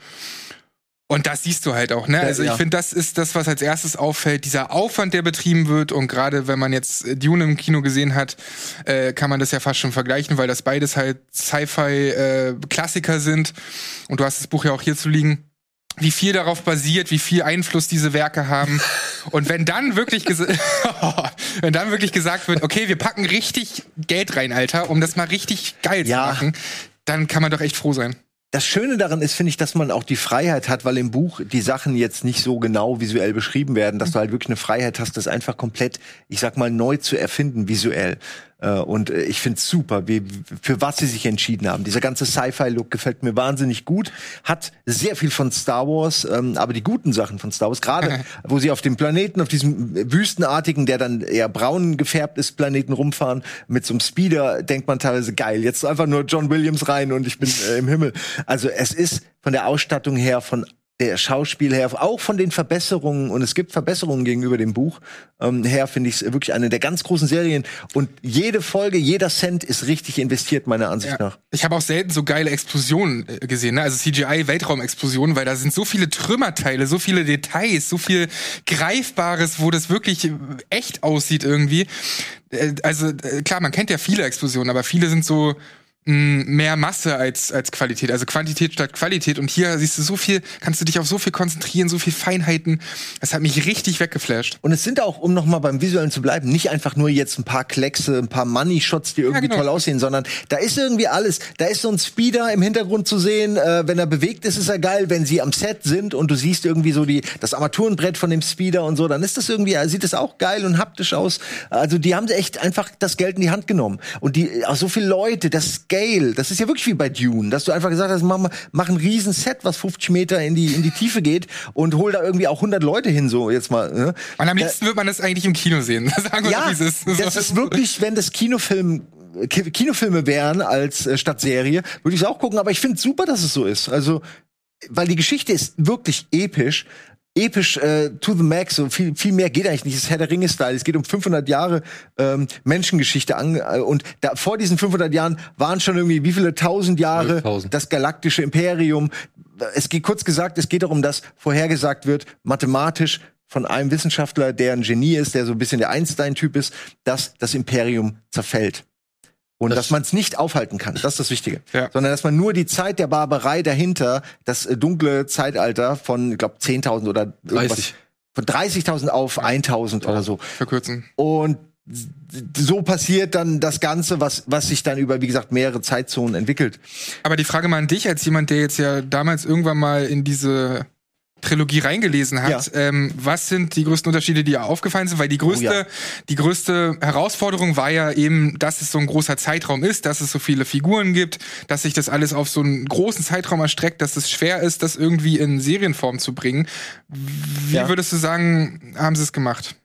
C: Und das siehst du halt auch, ne? Also ich
B: ja.
C: finde, das ist das, was als erstes auffällt, dieser Aufwand, der betrieben wird. Und gerade wenn man jetzt äh, Dune im Kino gesehen hat, äh, kann man das ja fast schon vergleichen, weil das beides halt Sci-Fi-Klassiker sind. Und du hast das Buch ja auch hier zu liegen. Wie viel darauf basiert, wie viel Einfluss diese Werke haben. Und wenn dann wirklich wenn dann wirklich gesagt wird, okay, wir packen richtig Geld rein, Alter, um das mal richtig geil
B: Ja.
C: zu machen, dann kann man doch echt froh sein.
B: Das Schöne daran ist, finde ich, dass man auch die Freiheit hat, weil im Buch die Sachen jetzt nicht so genau visuell beschrieben werden, dass du halt wirklich eine Freiheit hast, das einfach komplett, ich sag mal, neu zu erfinden visuell. Äh, Und äh, ich finde es super, wie, für was sie sich entschieden haben. Dieser ganze Sci-Fi-Look gefällt mir wahnsinnig gut. Hat sehr viel von Star Wars, ähm, aber die guten Sachen von Star Wars, gerade wo sie auf dem Planeten, auf diesem wüstenartigen, der dann eher braun gefärbt ist, Planeten rumfahren, mit so einem Speeder, denkt man teilweise geil. Jetzt einfach nur John Williams rein und ich bin äh, im Himmel. Also es ist von der Ausstattung her, von der Schauspiel her, auch von den Verbesserungen, und es gibt Verbesserungen gegenüber dem Buch, ähm, her finde ich es wirklich eine der ganz großen Serien. Und jede Folge, jeder Cent ist richtig investiert, meiner Ansicht nach.
C: Ich habe auch selten so geile Explosionen äh, gesehen, ne? also CGI-Weltraumexplosionen, weil da sind so viele Trümmerteile, so viele Details, so viel Greifbares, wo das wirklich äh, echt aussieht irgendwie. Äh, Also äh, klar, man kennt ja viele Explosionen, aber viele sind so mehr Masse als, als Qualität, also Quantität statt Qualität. Und hier siehst du so viel, kannst du dich auf so viel konzentrieren, so viel Feinheiten. Das hat mich richtig weggeflasht.
B: Und es sind auch, um noch mal beim Visuellen zu bleiben, nicht einfach nur jetzt ein paar Kleckse, ein paar Money-Shots, die irgendwie
C: genau.
B: toll aussehen, sondern da ist irgendwie alles. Da ist so ein Speeder im Hintergrund zu sehen. Äh, wenn er bewegt ist, ist er geil. Wenn sie am Set sind und du siehst irgendwie so die, das Armaturenbrett von dem Speeder und so, dann ist das irgendwie, äh, sieht es auch geil und haptisch aus. Also die haben echt einfach das Geld in die Hand genommen. Und die, auch so viele Leute, das Scale, das ist ja wirklich wie bei Dune, dass du einfach gesagt hast, mach, mach ein riesen Set, was 50 Meter in die, in die Tiefe geht und hol da irgendwie auch 100 Leute hin, so jetzt mal. Ne?
C: Und am
B: Da-
C: liebsten wird man das eigentlich im Kino sehen. Sagen wir
B: ja,
C: wie es ist.
B: das ist wirklich, wenn das Kinofilm Ki- Kinofilme wären als äh, statt Serie, würde ich es auch gucken. Aber ich finde super, dass es so ist. Also, weil die Geschichte ist wirklich episch. Episch äh, to the max, so viel, viel mehr geht eigentlich nicht. Es ist Herr der Ringe-Style. Es geht um 500 Jahre ähm, Menschengeschichte an. Äh, und da, vor diesen 500 Jahren waren schon irgendwie wie viele tausend Jahre
A: 12.000.
B: das galaktische Imperium. Es geht kurz gesagt, es geht darum, dass vorhergesagt wird, mathematisch von einem Wissenschaftler, der ein Genie ist, der so ein bisschen der Einstein-Typ ist, dass das Imperium zerfällt. Und
A: Das-
B: dass man es nicht aufhalten kann, das ist das Wichtige.
C: Ja.
B: Sondern dass man nur die Zeit der Barbarei dahinter, das äh, dunkle Zeitalter von, ich glaube, 10.000 oder irgendwas,
A: 30.
B: von 30.000 auf 1.000 oder so.
C: Verkürzen.
B: Und so passiert dann das Ganze, was, was sich dann über, wie gesagt, mehrere Zeitzonen entwickelt.
C: Aber die Frage mal an dich, als jemand, der jetzt ja damals irgendwann mal in diese Trilogie reingelesen hat, ähm, was sind die größten Unterschiede, die dir aufgefallen sind? Weil die größte,
B: Oh ja.
C: die größte Herausforderung war ja eben, dass es so ein großer Zeitraum ist, dass es so viele Figuren gibt, dass sich das alles auf so einen großen Zeitraum erstreckt, dass es schwer ist, das irgendwie in Serienform zu bringen. Wie
B: Ja.
C: würdest du sagen, haben sie es gemacht?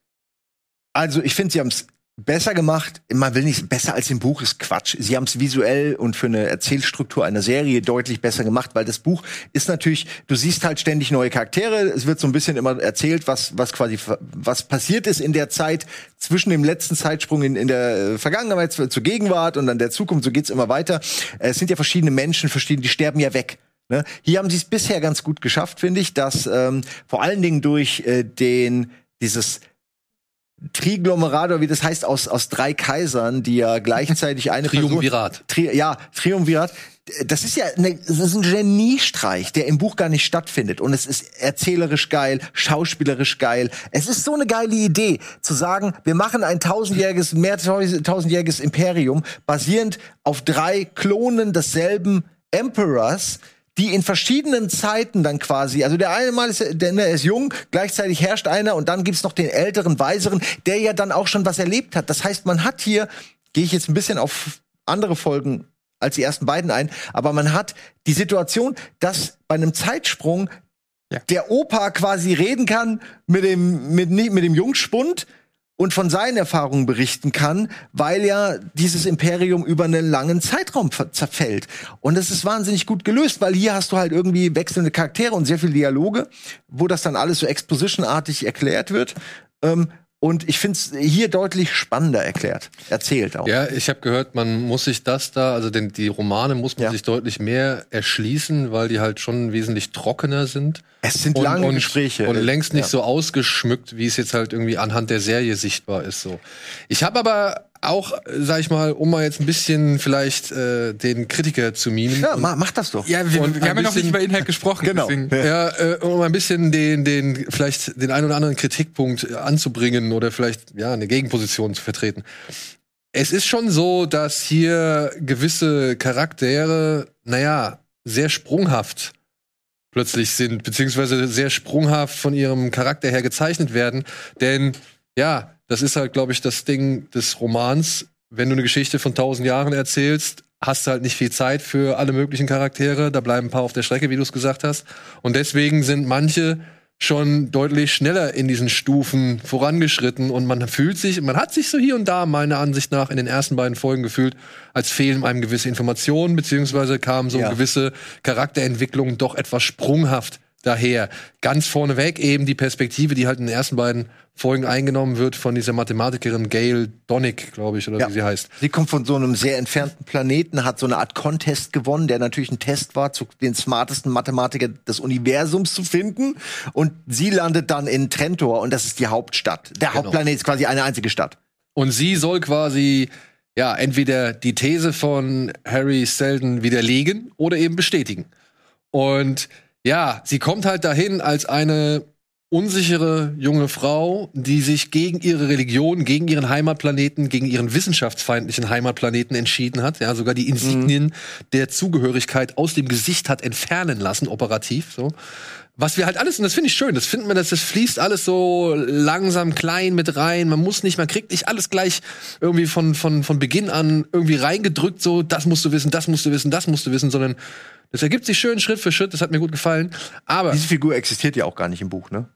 B: Also, ich finde, sie haben es besser gemacht. Man will nicht besser als im Buch ist Quatsch. Sie haben es visuell und für eine Erzählstruktur einer Serie deutlich besser gemacht, weil das Buch ist natürlich, du siehst halt ständig neue Charaktere. Es wird so ein bisschen immer erzählt, was was quasi was passiert ist in der Zeit zwischen dem letzten Zeitsprung in, in der äh, Vergangenheit zur Gegenwart und dann der Zukunft. So geht's immer weiter. Es sind ja verschiedene Menschen, verschiedene, die sterben ja weg. Ne? Hier haben sie es bisher ganz gut geschafft, finde ich, dass ähm, vor allen Dingen durch äh, den dieses Triglomerat, oder wie das heißt, aus, aus drei Kaisern, die ja gleichzeitig eine
A: Triumvirat.
B: Person, Tri ja, Triumvirat. Das ist ja eine, das ist ein Geniestreich, der im Buch gar nicht stattfindet. Und es ist erzählerisch geil, schauspielerisch geil. Es ist so eine geile Idee, zu sagen, wir machen ein tausendjähriges, mehr tausendjähriges Imperium, basierend auf drei Klonen desselben Emperors, die in verschiedenen Zeiten dann quasi, also der eine Mal ist, der, der ist jung, gleichzeitig herrscht einer und dann gibt's noch den älteren, weiseren, der ja dann auch schon was erlebt hat. Das heißt, man hat hier, gehe ich jetzt ein bisschen auf andere Folgen als die ersten beiden ein, aber man hat die Situation, dass bei einem Zeitsprung
C: Ja.
B: der Opa quasi reden kann mit dem, mit, mit dem Jungspund und von seinen Erfahrungen berichten kann, weil ja dieses Imperium über einen langen Zeitraum zerfällt. Und das ist wahnsinnig gut gelöst, weil hier hast du halt irgendwie wechselnde Charaktere und sehr viele Dialoge, wo das dann alles so expositionartig erklärt wird. Ähm, Und ich finde es hier deutlich spannender erklärt, erzählt auch.
A: Ja, ich habe gehört, man muss sich das da, also den, die Romane muss man
B: Ja.
A: sich deutlich mehr erschließen, weil die halt schon wesentlich trockener sind.
B: Es sind lange Gespräche.
A: Und längst nicht
B: Ja.
A: so ausgeschmückt, wie es jetzt halt irgendwie anhand der Serie sichtbar ist. So. Ich habe aber auch, sag ich mal, um mal jetzt ein bisschen vielleicht äh, den Kritiker zu mimen.
B: Ja, ma, mach das doch.
C: Ja, wir,
A: Und
C: wir haben ja noch nicht über Inhalt gesprochen.
B: Genau.
C: Deswegen.
A: Ja, äh, um ein bisschen den, den, vielleicht den einen oder anderen Kritikpunkt äh, anzubringen oder vielleicht, ja, eine Gegenposition zu vertreten. Es ist schon so, dass hier gewisse Charaktere, naja, sehr sprunghaft plötzlich sind, beziehungsweise sehr sprunghaft von ihrem Charakter her gezeichnet werden. Denn, ja, das ist halt, glaube ich, das Ding des Romans. Wenn du eine Geschichte von tausend Jahren erzählst, hast du halt nicht viel Zeit für alle möglichen Charaktere. Da bleiben ein paar auf der Strecke, wie du es gesagt hast. Und deswegen sind manche schon deutlich schneller in diesen Stufen vorangeschritten und man fühlt sich, man hat sich so hier und da meiner Ansicht nach in den ersten beiden Folgen gefühlt, als fehlen einem gewisse Informationen, beziehungsweise kamen so
B: Ja.
A: gewisse Charakterentwicklungen doch etwas sprunghaft daher. Ganz vorneweg eben die Perspektive, die halt in den ersten beiden Folgen eingenommen wird von dieser Mathematikerin Gail Donnick, glaube ich, oder
B: Ja.
A: wie sie heißt.
B: Sie kommt von so einem sehr entfernten Planeten, hat so eine Art Contest gewonnen, der natürlich ein Test war, zu den smartesten Mathematiker des Universums zu finden. Und sie landet dann in Trentor und das ist die Hauptstadt. Der
A: Genau.
B: Hauptplanet ist quasi eine einzige Stadt.
A: Und sie soll quasi ja entweder die These von Harry Selden widerlegen oder eben bestätigen. Und ja, sie kommt halt dahin als eine unsichere junge Frau, die sich gegen ihre Religion, gegen ihren Heimatplaneten, gegen ihren wissenschaftsfeindlichen Heimatplaneten entschieden hat. Ja, sogar die Insignien der Zugehörigkeit aus dem Gesicht hat entfernen lassen, operativ. So. Was wir halt alles, und das finde ich schön, das finden wir, dass das fließt alles so langsam klein mit rein. Man muss nicht, man kriegt nicht alles gleich irgendwie von, von, von Beginn an irgendwie reingedrückt, so, das musst du wissen, das musst du wissen, das musst du wissen, sondern das ergibt sich schön Schritt für Schritt, das hat mir gut gefallen. Aber,
B: Diese Figur existiert ja auch gar nicht im Buch, ne?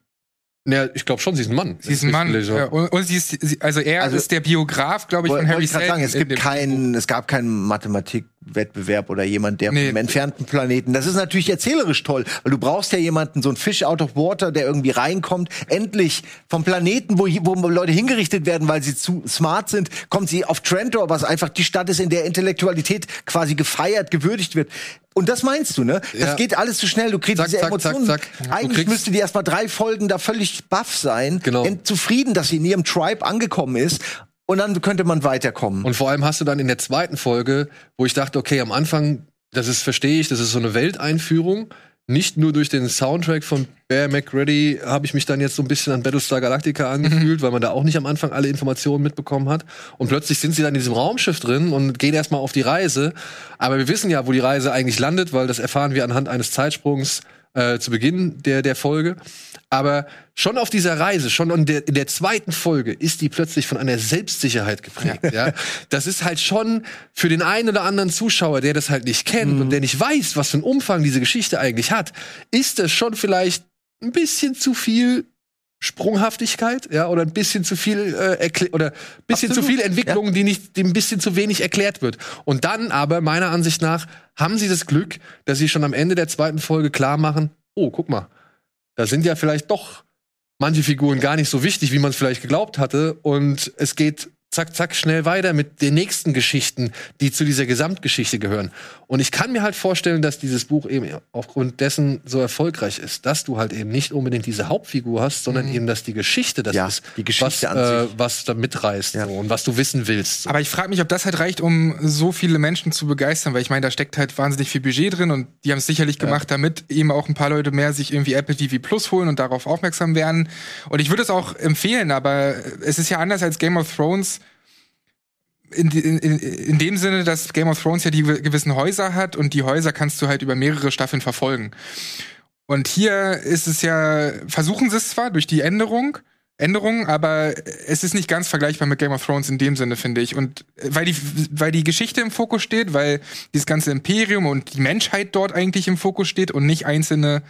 A: Ja, ich glaube schon, sie ist ein Mann.
C: Sie ist ein Mann. Ja, und, und sie ist, sie, also er
B: Also-
C: ist der Biograf, glaube ich, von Harry
B: ich gerade sagen, es
C: in
B: gibt keinen, es gab keinen Mathematikwettbewerb oder jemand, der
C: Nee.
B: vom entfernten Planeten. Das ist natürlich erzählerisch toll, weil du brauchst ja jemanden, so ein Fish out of water, der irgendwie reinkommt. Endlich vom Planeten, wo, wo Leute hingerichtet werden, weil sie zu smart sind, kommt sie auf Trentor, was einfach die Stadt ist, in der Intellektualität quasi gefeiert, gewürdigt wird. Und das meinst du, ne? Das
A: Ja.
B: geht alles zu schnell. Du kriegst
A: Zack,
B: diese
A: zack,
B: Emotionen.
A: zack, zack.
B: Eigentlich müsste die erst mal drei Folgen da völlig baff sein,
A: Genau.
B: zufrieden, dass sie in ihrem Tribe angekommen ist. Und dann könnte man weiterkommen.
A: Und vor allem hast du dann in der zweiten Folge, wo ich dachte, okay, am Anfang, das ist, verstehe ich, das ist so eine Welteinführung. Nicht nur durch den Soundtrack von Bear McCready habe ich mich dann jetzt so ein bisschen an Battlestar Galactica angefühlt, weil man da auch nicht am Anfang alle Informationen mitbekommen hat. Und plötzlich sind sie dann in diesem Raumschiff drin und gehen erstmal auf die Reise. Aber wir wissen ja, wo die Reise eigentlich landet, weil das erfahren wir anhand eines Zeitsprungs äh, zu Beginn der, der Folge. Aber schon auf dieser Reise, schon in der, in der zweiten Folge, ist die plötzlich von einer Selbstsicherheit geprägt. Ja. Das ist halt schon für den einen oder anderen Zuschauer, der das halt nicht kennt und der nicht weiß, was für einen Umfang diese Geschichte eigentlich hat, ist das schon vielleicht ein bisschen zu viel Sprunghaftigkeit, ja, oder ein bisschen zu viel äh, oder ein bisschen
B: Absolut,
A: zu viel Entwicklung, die nicht, die ein bisschen zu wenig erklärt wird. Und dann aber meiner Ansicht nach haben sie das Glück, dass sie schon am Ende der zweiten Folge klar machen, oh, guck mal, da sind ja vielleicht doch manche Figuren gar nicht so wichtig, wie man es vielleicht geglaubt hatte. Und es geht zack, zack, schnell weiter mit den nächsten Geschichten, die zu dieser Gesamtgeschichte gehören. Und ich kann mir halt vorstellen, dass dieses Buch eben aufgrund dessen so erfolgreich ist, dass du halt eben nicht unbedingt diese Hauptfigur hast, sondern eben, dass die Geschichte das
B: Ja,
A: ist,
B: die Geschichte
A: was, äh, was da mitreißt
B: Ja.
A: so, und was du wissen willst. So.
C: Aber ich frage mich, ob das halt reicht, um so viele Menschen zu begeistern, weil ich meine, da steckt halt wahnsinnig viel Budget drin und die haben es sicherlich gemacht, damit eben auch ein paar Leute mehr sich irgendwie Apple TV Plus holen und darauf aufmerksam werden. Und ich würde es auch empfehlen, aber es ist ja anders als Game of Thrones. In, in, in, dem Sinne, dass Game of Thrones ja die gewissen Häuser hat und die Häuser kannst du halt über mehrere Staffeln verfolgen. Und hier ist es ja, versuchen sie es zwar durch die Änderung, Änderungen, aber es ist nicht ganz vergleichbar mit Game of Thrones in dem Sinne, finde ich. Und äh, weil die, weil die Geschichte im Fokus steht, weil dieses ganze Imperium und die Menschheit dort eigentlich im Fokus steht und nicht einzelne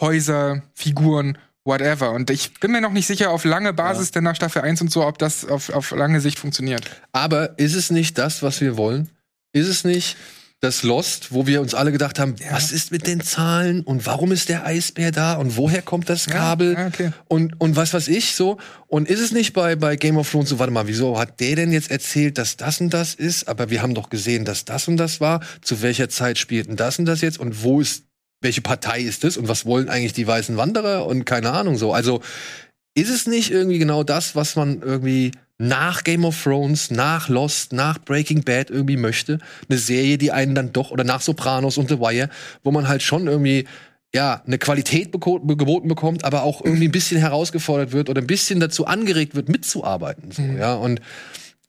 C: Häuser, Figuren, whatever. Und ich bin mir noch nicht sicher auf lange Basis denn nach Staffel 1 und so, ob das auf, auf lange Sicht funktioniert.
A: Aber ist es nicht das, was wir wollen? Ist es nicht, das Lost, wo wir uns alle gedacht haben, was ist mit den Zahlen und warum ist der Eisbär da und woher kommt das Kabel
C: ja, okay.
A: und und was weiß ich so und ist es nicht bei bei Game of Thrones so warte mal wieso hat der denn jetzt erzählt dass das und das ist aber wir haben doch gesehen dass das und das war zu welcher Zeit spielten das und das jetzt und wo ist welche Partei ist das und was wollen eigentlich die weißen Wanderer und keine Ahnung so also ist es nicht irgendwie genau das was man irgendwie nach Game of Thrones, nach Lost, nach Breaking Bad irgendwie möchte. Eine Serie, die einen dann doch, oder nach Sopranos und The Wire, wo man halt schon irgendwie ja, eine Qualität geboten bekommt, aber auch irgendwie ein bisschen herausgefordert wird oder ein bisschen dazu angeregt wird, mitzuarbeiten. So, ja, und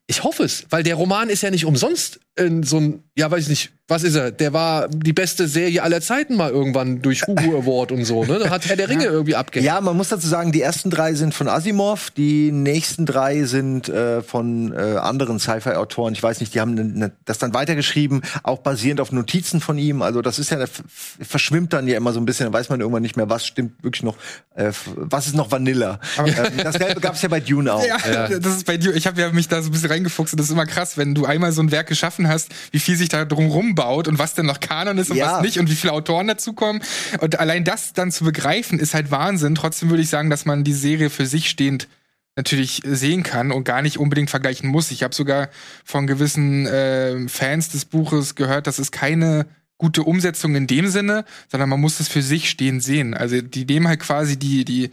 A: ich hoffe es, weil der Roman ist ja nicht umsonst in so ein, ja, weiß ich nicht, was ist er? Der war die beste Serie aller Zeiten mal irgendwann durch Hugo Award und so, ne? Da hat Herr der Ringe irgendwie abgehängt.
B: Ja, man muss dazu sagen, die ersten drei sind von Asimov, die nächsten drei sind äh, von äh, anderen Sci-Fi-Autoren. Ich weiß nicht, die haben ne, ne, das dann weitergeschrieben, auch basierend auf Notizen von ihm. Also das ist ja, f- verschwimmt dann ja immer so ein bisschen, dann weiß man irgendwann nicht mehr, was stimmt wirklich noch, äh, was ist noch Vanilla. ähm, dasselbe gab's ja bei Dune auch.
C: Ja, das ist bei dir. Ich habe ja mich da so ein bisschen reingefuchst und das ist immer krass, wenn du einmal so ein Werk geschaffen hast, wie viel sich da drum rumbaut und was denn noch Kanon ist und
B: Ja.
C: was nicht und wie viele Autoren dazukommen. Und allein das dann zu begreifen, ist halt Wahnsinn. Trotzdem würde ich sagen, dass man die Serie für sich stehend natürlich sehen kann und gar nicht unbedingt vergleichen muss. Ich habe sogar von gewissen äh, Fans des Buches gehört, dass es keine gute Umsetzung in dem Sinne, sondern man muss es für sich stehend sehen. Also die nehmen halt quasi die die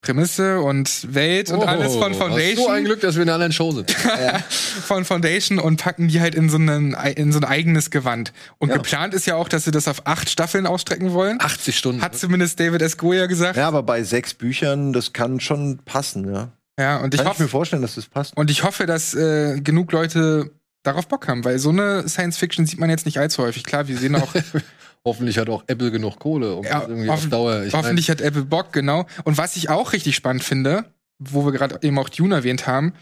C: Prämisse und Welt und alles von
A: Oh,
C: Foundation
A: So ein Glück, dass wir in einer anderen Show sind.
C: von Foundation und packen die halt in so, einen, in so ein eigenes Gewand. Und
B: Ja.
C: geplant ist ja auch, dass sie das auf acht Staffeln ausstrecken wollen.
A: 80 Stunden.
C: Hat zumindest David S. Goya gesagt. Ja,
B: Ja, aber bei sechs Büchern, das kann schon passen, ja.
C: und ich
B: Kann ich mir
C: hoffe,
B: vorstellen, dass das passt.
C: und ich hoffe, dass äh, genug Leute darauf Bock haben, weil so eine Science Fiction sieht man jetzt nicht allzu häufig. Klar, wir sehen auch,
A: Hoffentlich hat auch Apple genug Kohle, um
C: Ja,
A: irgendwie auf Dauer. Ich
C: hoffentlich hat Apple Bock, genau. Und was ich auch richtig spannend finde, wo wir gerade eben auch Dune erwähnt haben,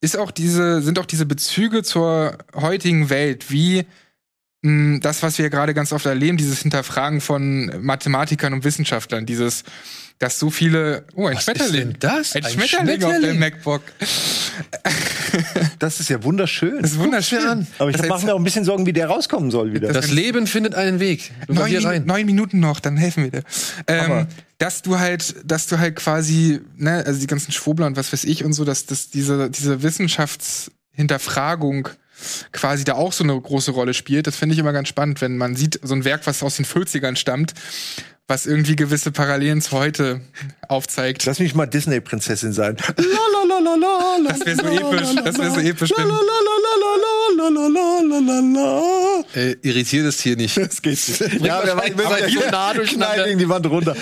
C: ist auch diese, sind auch diese Bezüge zur heutigen Welt, wie mh, das, was wir gerade ganz oft erleben, dieses Hinterfragen von Mathematikern und Wissenschaftlern, dieses, dass so viele, oh, ein
A: Was
C: Schmetterling.
A: ist denn das?
C: Ein,
A: Ein
C: Schmetterling, auf dem
A: Schmetterling?
C: MacBook.
B: Das ist ja wunderschön.
C: Das ist wunderschön.
A: an.
B: aber ich
C: Das
B: mache mir auch ein bisschen Sorgen, wie der rauskommen soll wieder.
A: Das Leben findet einen Weg.
C: Neun,
A: rein.
C: neun Minuten noch, dann helfen wir dir. Ähm, dass du halt, dass du halt quasi, ne, also die ganzen Schwurbler und was weiß ich und so, dass, dass diese, diese Wissenschaftshinterfragung quasi da auch so eine große Rolle spielt. Das finde ich immer ganz spannend, wenn man sieht, so ein Werk, was aus den 40ern stammt, was irgendwie gewisse Parallelen zu heute aufzeigt.
B: Lass mich mal Disney-Prinzessin sein.
C: Das wäre so episch. Das wäre so episch.
A: Äh, irritiert es hier nicht.
B: Das geht nicht. Ja, wir waren so nah
A: durcheinander.
B: gegen die Wand runter.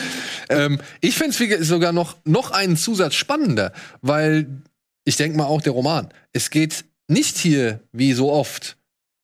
A: Ich finde es sogar noch, noch einen Zusatz spannender, weil ich denke mal auch der Roman. Es geht nicht hier, wie so oft,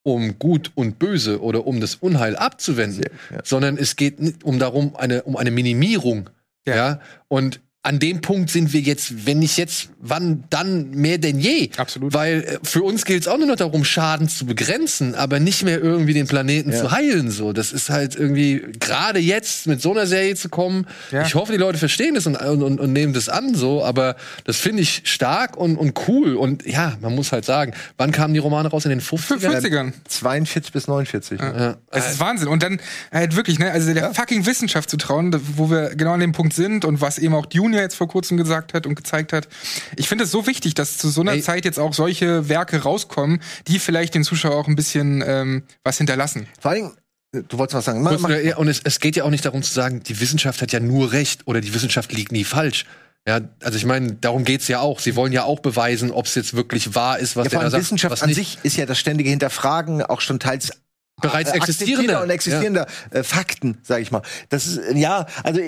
A: um Gut und Böse oder um das Unheil abzuwenden,
B: Ja.
A: sondern es geht um darum, eine, um eine Minimierung.
C: Ja.
A: Ja. Und an dem Punkt sind wir jetzt, wenn nicht jetzt, wann dann mehr denn je.
C: Absolut.
A: Weil äh, für uns gilt es auch nur noch darum, Schaden zu begrenzen, aber nicht mehr irgendwie den Planeten
B: Ja.
A: zu heilen. So, das ist halt irgendwie gerade jetzt mit so einer Serie zu kommen.
C: Ja.
A: Ich hoffe, die Leute verstehen das und, und, und, und nehmen das an. So, aber das finde ich stark und, und cool. Und ja, man muss halt sagen, wann kamen die Romane raus in den 50ern?
C: 40ern.
B: 42 bis 49. ne?
A: Ja.
C: Es ist Wahnsinn. Und dann halt wirklich, ne, also der fucking Wissenschaft zu trauen, wo wir genau an dem Punkt sind und was eben auch Dune ja jetzt vor kurzem gesagt hat und gezeigt hat. Ich finde es so wichtig, dass zu so einer
A: Ey.
C: Zeit jetzt auch solche Werke rauskommen, die vielleicht den Zuschauer auch ein bisschen ähm, was hinterlassen.
B: Vor allem, du wolltest was sagen. Mach, mach,
A: ja, Und es, es geht ja auch nicht darum zu sagen, die Wissenschaft hat ja nur recht oder die Wissenschaft liegt nie falsch. Ja, also ich meine, darum geht's ja auch. Sie wollen ja auch beweisen, ob es jetzt wirklich wahr ist, was
B: ja,
A: der da sagt.
B: Wissenschaft
A: was
B: an
A: nicht.
B: sich ist ja das ständige Hinterfragen auch schon teils
A: Bereits
B: äh,
A: existierender.
B: und existierender äh, Fakten, sag ich mal. Das ist äh, ja, also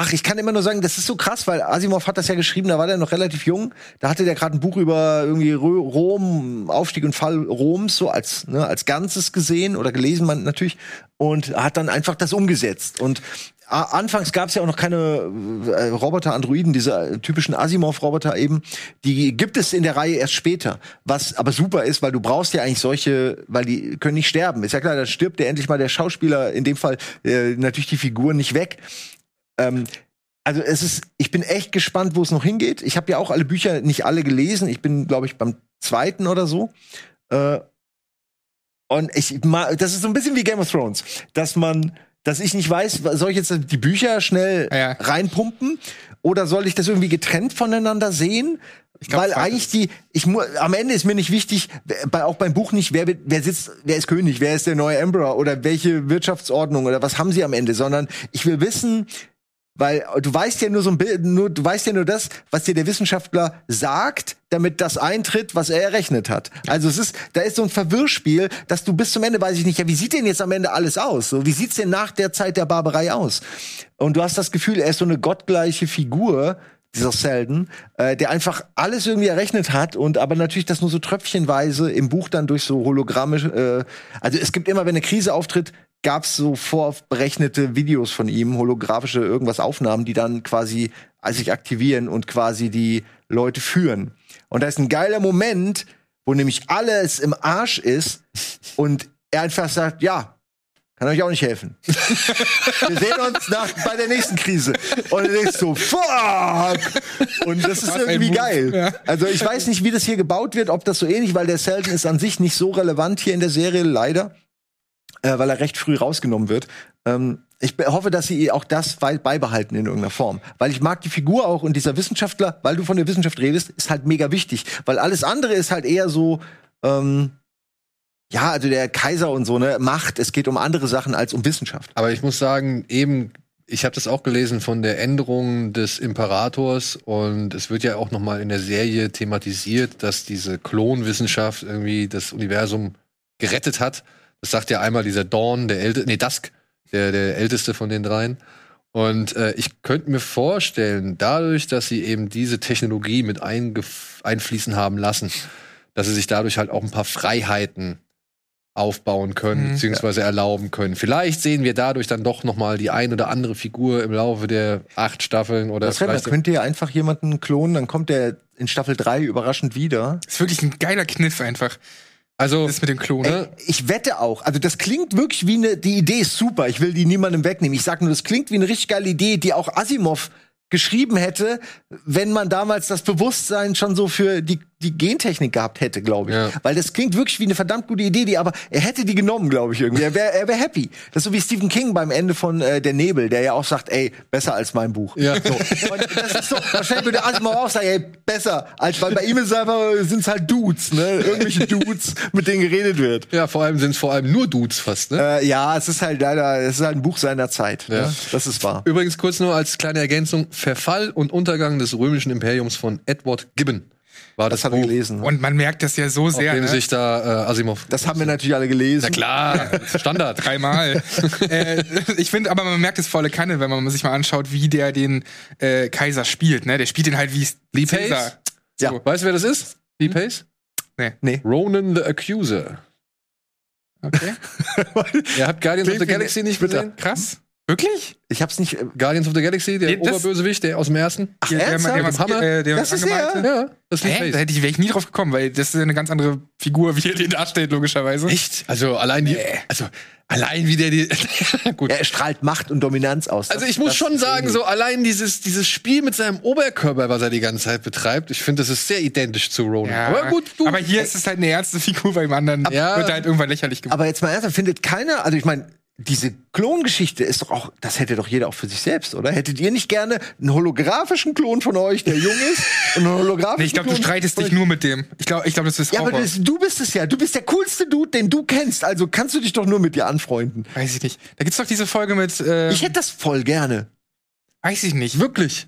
B: Ach, ich kann immer nur sagen, das ist so krass, weil Asimov hat das ja geschrieben, da war der noch relativ jung. Da hatte der gerade ein Buch über irgendwie Rom, Aufstieg und Fall Roms, so als, ne, als Ganzes gesehen oder gelesen, man natürlich, und hat dann einfach das umgesetzt. Und anfangs gab es ja auch noch keine äh, Roboter, Androiden, diese äh, typischen Asimov-Roboter eben. Die gibt es in der Reihe erst später. Was aber super ist, weil du brauchst ja eigentlich solche, weil die können nicht sterben. Ist ja klar, da stirbt der endlich mal der Schauspieler, in dem Fall äh, natürlich die Figur nicht weg. Ähm, also es ist, ich bin echt gespannt, wo es noch hingeht. Ich habe ja auch alle Bücher nicht alle gelesen. Ich bin, glaube ich, beim zweiten oder so. Äh, Und ich, das ist so ein bisschen wie Game of Thrones, dass man, dass ich nicht weiß, soll ich jetzt die Bücher schnell
C: Ja.
B: reinpumpen oder soll ich das irgendwie getrennt voneinander sehen?
C: glaub,
B: Weil eigentlich die, ich am Ende ist mir nicht wichtig, bei, auch beim Buch nicht, wer, wer sitzt, wer ist König, wer ist der neue Emperor oder welche Wirtschaftsordnung oder was haben sie am Ende, sondern ich will wissen, weil du weißt ja nur so ein Bild, nur, du weißt ja nur das, was dir der Wissenschaftler sagt, damit das eintritt, was er errechnet hat. Also es ist, da ist so ein Verwirrspiel, dass du bis zum Ende weiß ich nicht, ja, wie sieht denn jetzt am Ende alles aus? So, wie sieht's denn nach der Zeit der Barbarei aus? Und du hast das Gefühl, er ist so eine gottgleiche Figur, dieser Selden, äh, der einfach alles irgendwie errechnet hat und aber natürlich das nur so tröpfchenweise im Buch dann durch so hologrammische, äh, also es gibt immer, wenn eine Krise auftritt, gab es so vorberechnete Videos von ihm, holographische irgendwas Aufnahmen, die dann quasi äh, sich aktivieren und quasi die Leute führen. Und da ist ein geiler Moment, wo nämlich alles im Arsch ist und er einfach sagt, ja, kann euch auch nicht helfen. Wir sehen uns nach, bei der nächsten Krise. Und du denkst so, fuck! Und das ist irgendwie geil. Also ich weiß nicht, wie das hier gebaut wird, ob das so ähnlich, weil der Selden ist an sich nicht so relevant hier in der Serie, leider. Äh, weil er recht früh rausgenommen wird. Ähm, ich hoffe, dass sie auch das beibehalten in irgendeiner Form. Weil ich mag die Figur auch und dieser Wissenschaftler, weil du von der Wissenschaft redest, ist halt mega wichtig. Weil alles andere ist halt eher so, ähm, ja, also der Kaiser und so, ne, Macht, es geht um andere Sachen als um Wissenschaft.
A: Aber ich muss sagen, eben, ich habe das auch gelesen von der Änderung des Imperators und es wird ja auch noch mal in der Serie thematisiert, dass diese Klonwissenschaft irgendwie das Universum gerettet hat. Das sagt ja einmal dieser Dawn, der älteste, nee, Dusk, der, der älteste von den dreien. Und äh, ich könnte mir vorstellen, dadurch, dass sie eben diese Technologie mit einfließen haben lassen, dass sie sich dadurch halt auch ein paar Freiheiten aufbauen können,
C: Mhm.
A: beziehungsweise erlauben können. Vielleicht sehen wir dadurch dann doch noch mal die ein oder andere Figur im Laufe der acht Staffeln oder
B: Das wäre,
A: vielleicht
B: könnt ihr einfach jemanden klonen, dann kommt der in Staffel 3 überraschend wieder.
C: Ist wirklich ein geiler Kniff einfach.
A: Also
C: Das mit dem Klon.
A: ne?
B: Ich wette auch, also das klingt wirklich wie eine, die Idee ist super, ich will die niemandem wegnehmen. Ich sag nur, das klingt wie eine richtig geile Idee, die auch Asimov geschrieben hätte, wenn man damals das Bewusstsein schon so für die, die Gentechnik gehabt hätte, glaube ich.
A: Ja.
B: Weil das klingt wirklich wie eine verdammt gute Idee, die aber er hätte die genommen, glaube ich irgendwie. Er wäre er wär happy. Das ist so wie Stephen King beim Ende von äh, Der Nebel, der ja auch sagt, ey, besser als mein Buch.
A: Ja.
B: So. Und das ist so, wahrscheinlich würde Asimov auch sagen, ey, besser als, weil bei ihm ist es einfach, sind's halt Dudes, ne? Irgendwelche Dudes, mit denen geredet wird.
A: ja, vor allem sind es vor allem nur Dudes fast, ne?
B: Äh, ja, es ist halt leider, es ist halt ein Buch seiner Zeit.
A: Ja.
B: Ne? Das ist wahr.
A: Übrigens kurz nur als kleine Ergänzung: Verfall und Untergang des römischen Imperiums von Edward Gibbon war das,
B: Das habe ich gelesen.
C: Und man merkt das ja so
A: auf
C: sehr.
A: dem
C: Ne?
A: sich da äh, Asimov.
B: Das haben wir natürlich alle gelesen.
A: Na klar, Standard.
C: Dreimal. äh, ich finde, aber man merkt es volle Kanne, wenn man sich mal anschaut, wie der den äh, Kaiser spielt. Ne? Der spielt ihn halt wie
A: Lee. Pace?
B: Ja.
C: So.
A: Weißt du, wer das ist? Lee Pace?
C: Nee.
B: Nee.
A: Ronan the Accuser.
C: Okay.
A: Er hat Guardians of the Galaxy nicht gesehen?
C: Krass. Wirklich?
B: Ich hab's nicht. äh,
A: Guardians of the Galaxy, der
C: das-
A: Oberbösewicht, der aus dem ersten.
B: Ach,
C: Der, der,
B: ernsthaft?
C: der,
A: Mit dem Hammer?
C: äh, der
B: Das ist er?
C: angemalte?
A: Ja, das ist
C: Hä? Da
A: Pace.
C: hätte ich, wäre ich nie drauf gekommen, weil das ist eine ganz andere Figur, wie er den darstellt, logischerweise.
A: Echt? Also allein die, also allein wie der die. Gut.
B: Er strahlt Macht und Dominanz aus.
A: Also
B: Das-
A: ich muss
B: das
A: schon sagen, so allein dieses, dieses Spiel mit seinem Oberkörper, was er die ganze Zeit betreibt, ich finde, das ist sehr identisch zu Ronan.
C: Ja,
A: Aber gut, du.
C: aber hier ist es halt eine ernste Figur, beim anderen
A: Ja.
C: wird er halt irgendwann lächerlich gemacht.
B: Aber jetzt mal ernsthaft, findet keiner, also ich meine, diese Klongeschichte ist doch auch, das hätte doch jeder auch für sich selbst, oder? Hättet ihr nicht gerne einen holographischen Klon von euch, der jung ist? Und einen holographischen
C: Nee, ich glaube, du streitest dich nur mit dem. Ich glaube, ich glaub, das ist
B: Ja, aber das, du bist es ja. Du bist der coolste Dude, den du kennst. Also kannst du dich doch nur mit dir anfreunden.
C: Weiß ich nicht. Da gibt's doch diese Folge mit. Äh,
B: Ich hätte das voll gerne.
C: weiß ich nicht.
A: wirklich.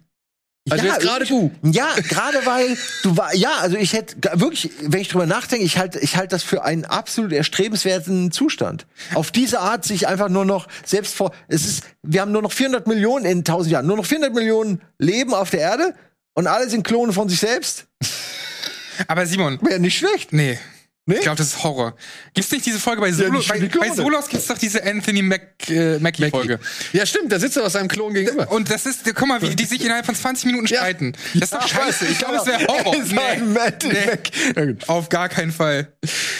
A: Also jetzt gerade du.
B: Ja, gerade weil du war, ja, also ich hätte wirklich, wenn ich drüber nachdenke, ich halte ich halt das für einen absolut erstrebenswerten Zustand. Auf diese Art sich einfach nur noch selbst vor, es ist, wir haben nur noch 400 Millionen in 1000 Jahren, nur noch 400 Millionen Leben auf der Erde und alle sind Klone von sich selbst.
C: Aber Simon,
B: Wäre nicht schlecht.
C: nee.
B: Nee?
C: Ich glaube, das ist Horror. Gibt's nicht diese Folge bei Solo?
B: für
C: bei, bei Solos gibt's doch diese Anthony Mac, äh, Mackie-Folge.
A: Ja, stimmt, da sitzt er aus seinem Klon gegenüber.
C: Und das ist, guck mal, wie die sich innerhalb von 20 Minuten
A: Ja.
C: streiten. Das ist doch scheiße. Ich glaube, es wäre Horror.
B: Matt-
C: Nee. Auf gar keinen Fall.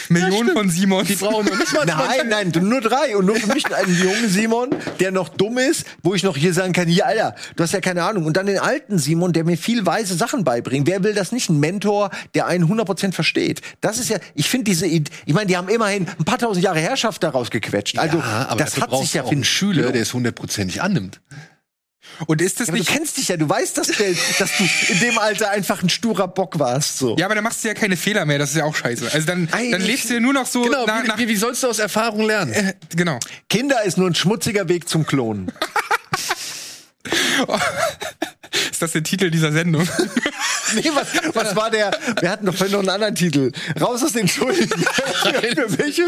C: Millionen von Simons.
A: Die brauchen noch nicht mal
B: Nein, nein, nur drei. Und nur für mich einen jungen Simon, der noch dumm ist, wo ich noch hier sagen kann, hier, Alter, du hast ja keine Ahnung. Und dann den alten Simon, der mir viel weise Sachen beibringt. Wer will das nicht? Ein Mentor, der einen 100% versteht. Das ist ja, ich finde finde diese, ich meine, die haben immerhin ein paar tausend Jahre Herrschaft daraus gequetscht. Also
A: ja, aber
B: das hat sich ja für
A: einen Schüler, der es hundertprozentig annimmt.
C: Und ist das
B: Ja, aber du
C: nicht.
B: kennst dich ja, du weißt das, Geld, dass du in dem Alter einfach ein sturer Bock warst. So.
C: Ja, aber dann machst du ja keine Fehler mehr, das ist ja auch scheiße. Also dann, dann lebst du ja nur noch so
A: Genau,
C: nach,
A: wie,
C: nach,
A: wie, wie sollst du aus Erfahrung lernen?
C: äh, genau.
B: Kinder ist nur ein schmutziger Weg zum Klonen.
C: Ist das der Titel dieser Sendung?
B: Nee, was, was war der? Wir hatten doch vorhin noch einen anderen Titel. Raus aus den Schulden. Für welche?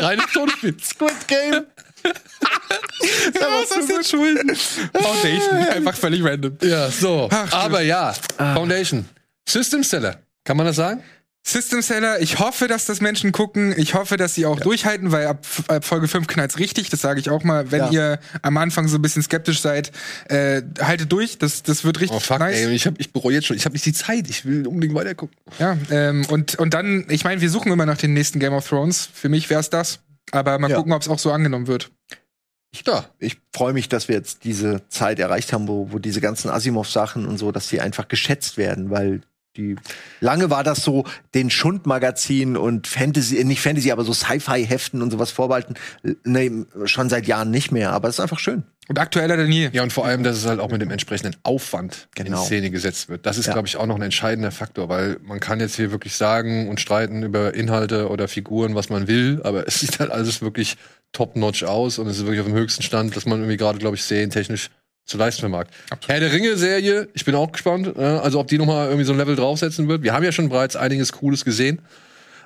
A: Reines Todesspiel.
B: Squid Game.
C: Was ist denn Schulden? Foundation, einfach völlig random.
A: Ja, so.
C: Ach,
A: aber ja, Foundation. System Seller. Kann man das sagen?
C: System Seller, ich hoffe, dass das Menschen gucken. Ich hoffe, dass sie auch durchhalten, weil ab, ab Folge 5 knallt's richtig. Das sage ich auch mal. Wenn
B: Ja.
C: ihr am Anfang so ein bisschen skeptisch seid, äh, haltet durch. Das, das wird richtig
A: Oh fuck,
C: nice.
A: ey, ich, hab, ich bereue jetzt schon. Ich habe nicht die Zeit. Ich will unbedingt weitergucken.
C: Ja, ähm, und, und dann, ich meine, wir suchen immer nach den nächsten Game of Thrones. Für mich wär's das. Aber mal
B: Ja.
C: gucken, ob es auch so angenommen wird.
A: Da.
B: Ich freue mich, dass wir jetzt diese Zeit erreicht haben, wo, wo diese ganzen Asimov-Sachen und so, dass die einfach geschätzt werden, weil die lange war das so, den Schundmagazin und Fantasy, nicht Fantasy, aber so Sci-Fi-Heften und sowas vorbehalten. Nee, schon seit Jahren nicht mehr, aber es ist einfach schön.
C: Und aktueller denn je.
A: Ja, und vor allem, dass es halt auch mit dem entsprechenden Aufwand
B: Genau.
A: in Szene gesetzt wird. Das ist,
B: Ja.
A: glaube ich, auch noch ein entscheidender Faktor, weil man kann jetzt hier wirklich sagen und streiten über Inhalte oder Figuren, was man will, aber es sieht halt alles wirklich top-notch aus und es ist wirklich auf dem höchsten Stand, dass man irgendwie gerade, glaube ich, serientechnisch zu leisten vermag. Herr der Ringe-Serie, ich bin auch gespannt, äh, also ob die nochmal irgendwie so ein Level draufsetzen wird. Wir haben ja schon bereits einiges Cooles gesehen.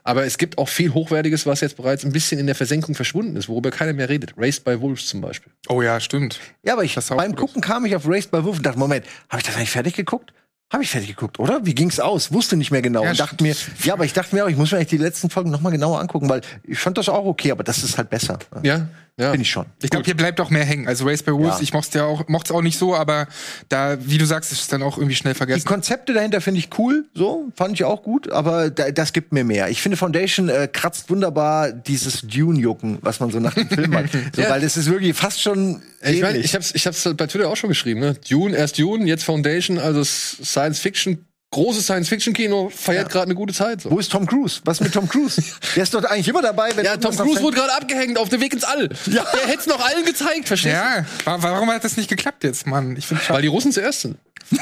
A: Aber es gibt auch viel Hochwertiges, was jetzt bereits ein bisschen in der Versenkung verschwunden ist, worüber keiner mehr redet. Raised by Wolves zum Beispiel.
C: Oh ja, stimmt.
B: Ja, aber ich, beim. Gucken kam ich auf Raised by Wolf und dachte, Moment, habe ich das eigentlich fertig geguckt? Habe ich fertig geguckt, oder? Wie ging's aus? Wusste nicht mehr genau.
C: Ja,
B: und dachte mir, ja, aber ich dachte mir auch, ich muss mir eigentlich die letzten Folgen noch mal genauer angucken, weil ich fand das auch okay, aber das ist halt besser.
A: Ja, ja.
B: Bin ich schon.
C: Ich glaube, hier bleibt auch mehr hängen. Also Race by Wolves,
B: Ja.
C: ich mochte ja auch, mochte es auch nicht so, aber da, wie du sagst, ist es dann auch irgendwie schnell
B: Die
C: vergessen.
B: Konzepte dahinter finde ich cool, so fand ich auch gut, aber da, das gibt mir mehr. Ich finde Foundation äh, kratzt wunderbar dieses Dune-Jucken, was man so nach dem Film hat, so,
A: Ja.
B: weil es ist wirklich fast schon
A: Ich meine, ich hab's, ich hab's bei Twitter auch schon geschrieben, ne? Dune, erst Dune, jetzt Foundation, also Science Fiction, großes Science Fiction Kino, feiert gerade eine gute Zeit. So.
B: Wo ist Tom Cruise? Was mit Tom Cruise? Der ist doch eigentlich immer dabei, wenn
A: Ja, Tom Cruise wurde gerade abgehängt auf dem Weg ins All. Ja. Der hätte es noch allen gezeigt, verstehst
C: Ja, wa- warum hat das nicht geklappt jetzt, Mann? Ich finde
A: du? Weil die Russen zuerst sind.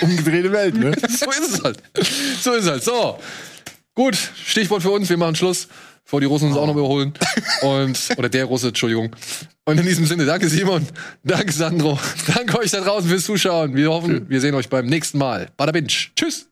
B: umgedrehte Welt, ne?
A: so ist es halt. So ist es halt. So. Gut, Stichwort für uns, wir machen Schluss, bevor die Russen uns auch noch überholen. Und, oder der Russe, Entschuldigung. Und in diesem Sinne, danke Simon, danke Sandro, danke euch da draußen fürs Zuschauen. Wir hoffen, wir sehen euch beim nächsten Mal. Bada Binge. Tschüss.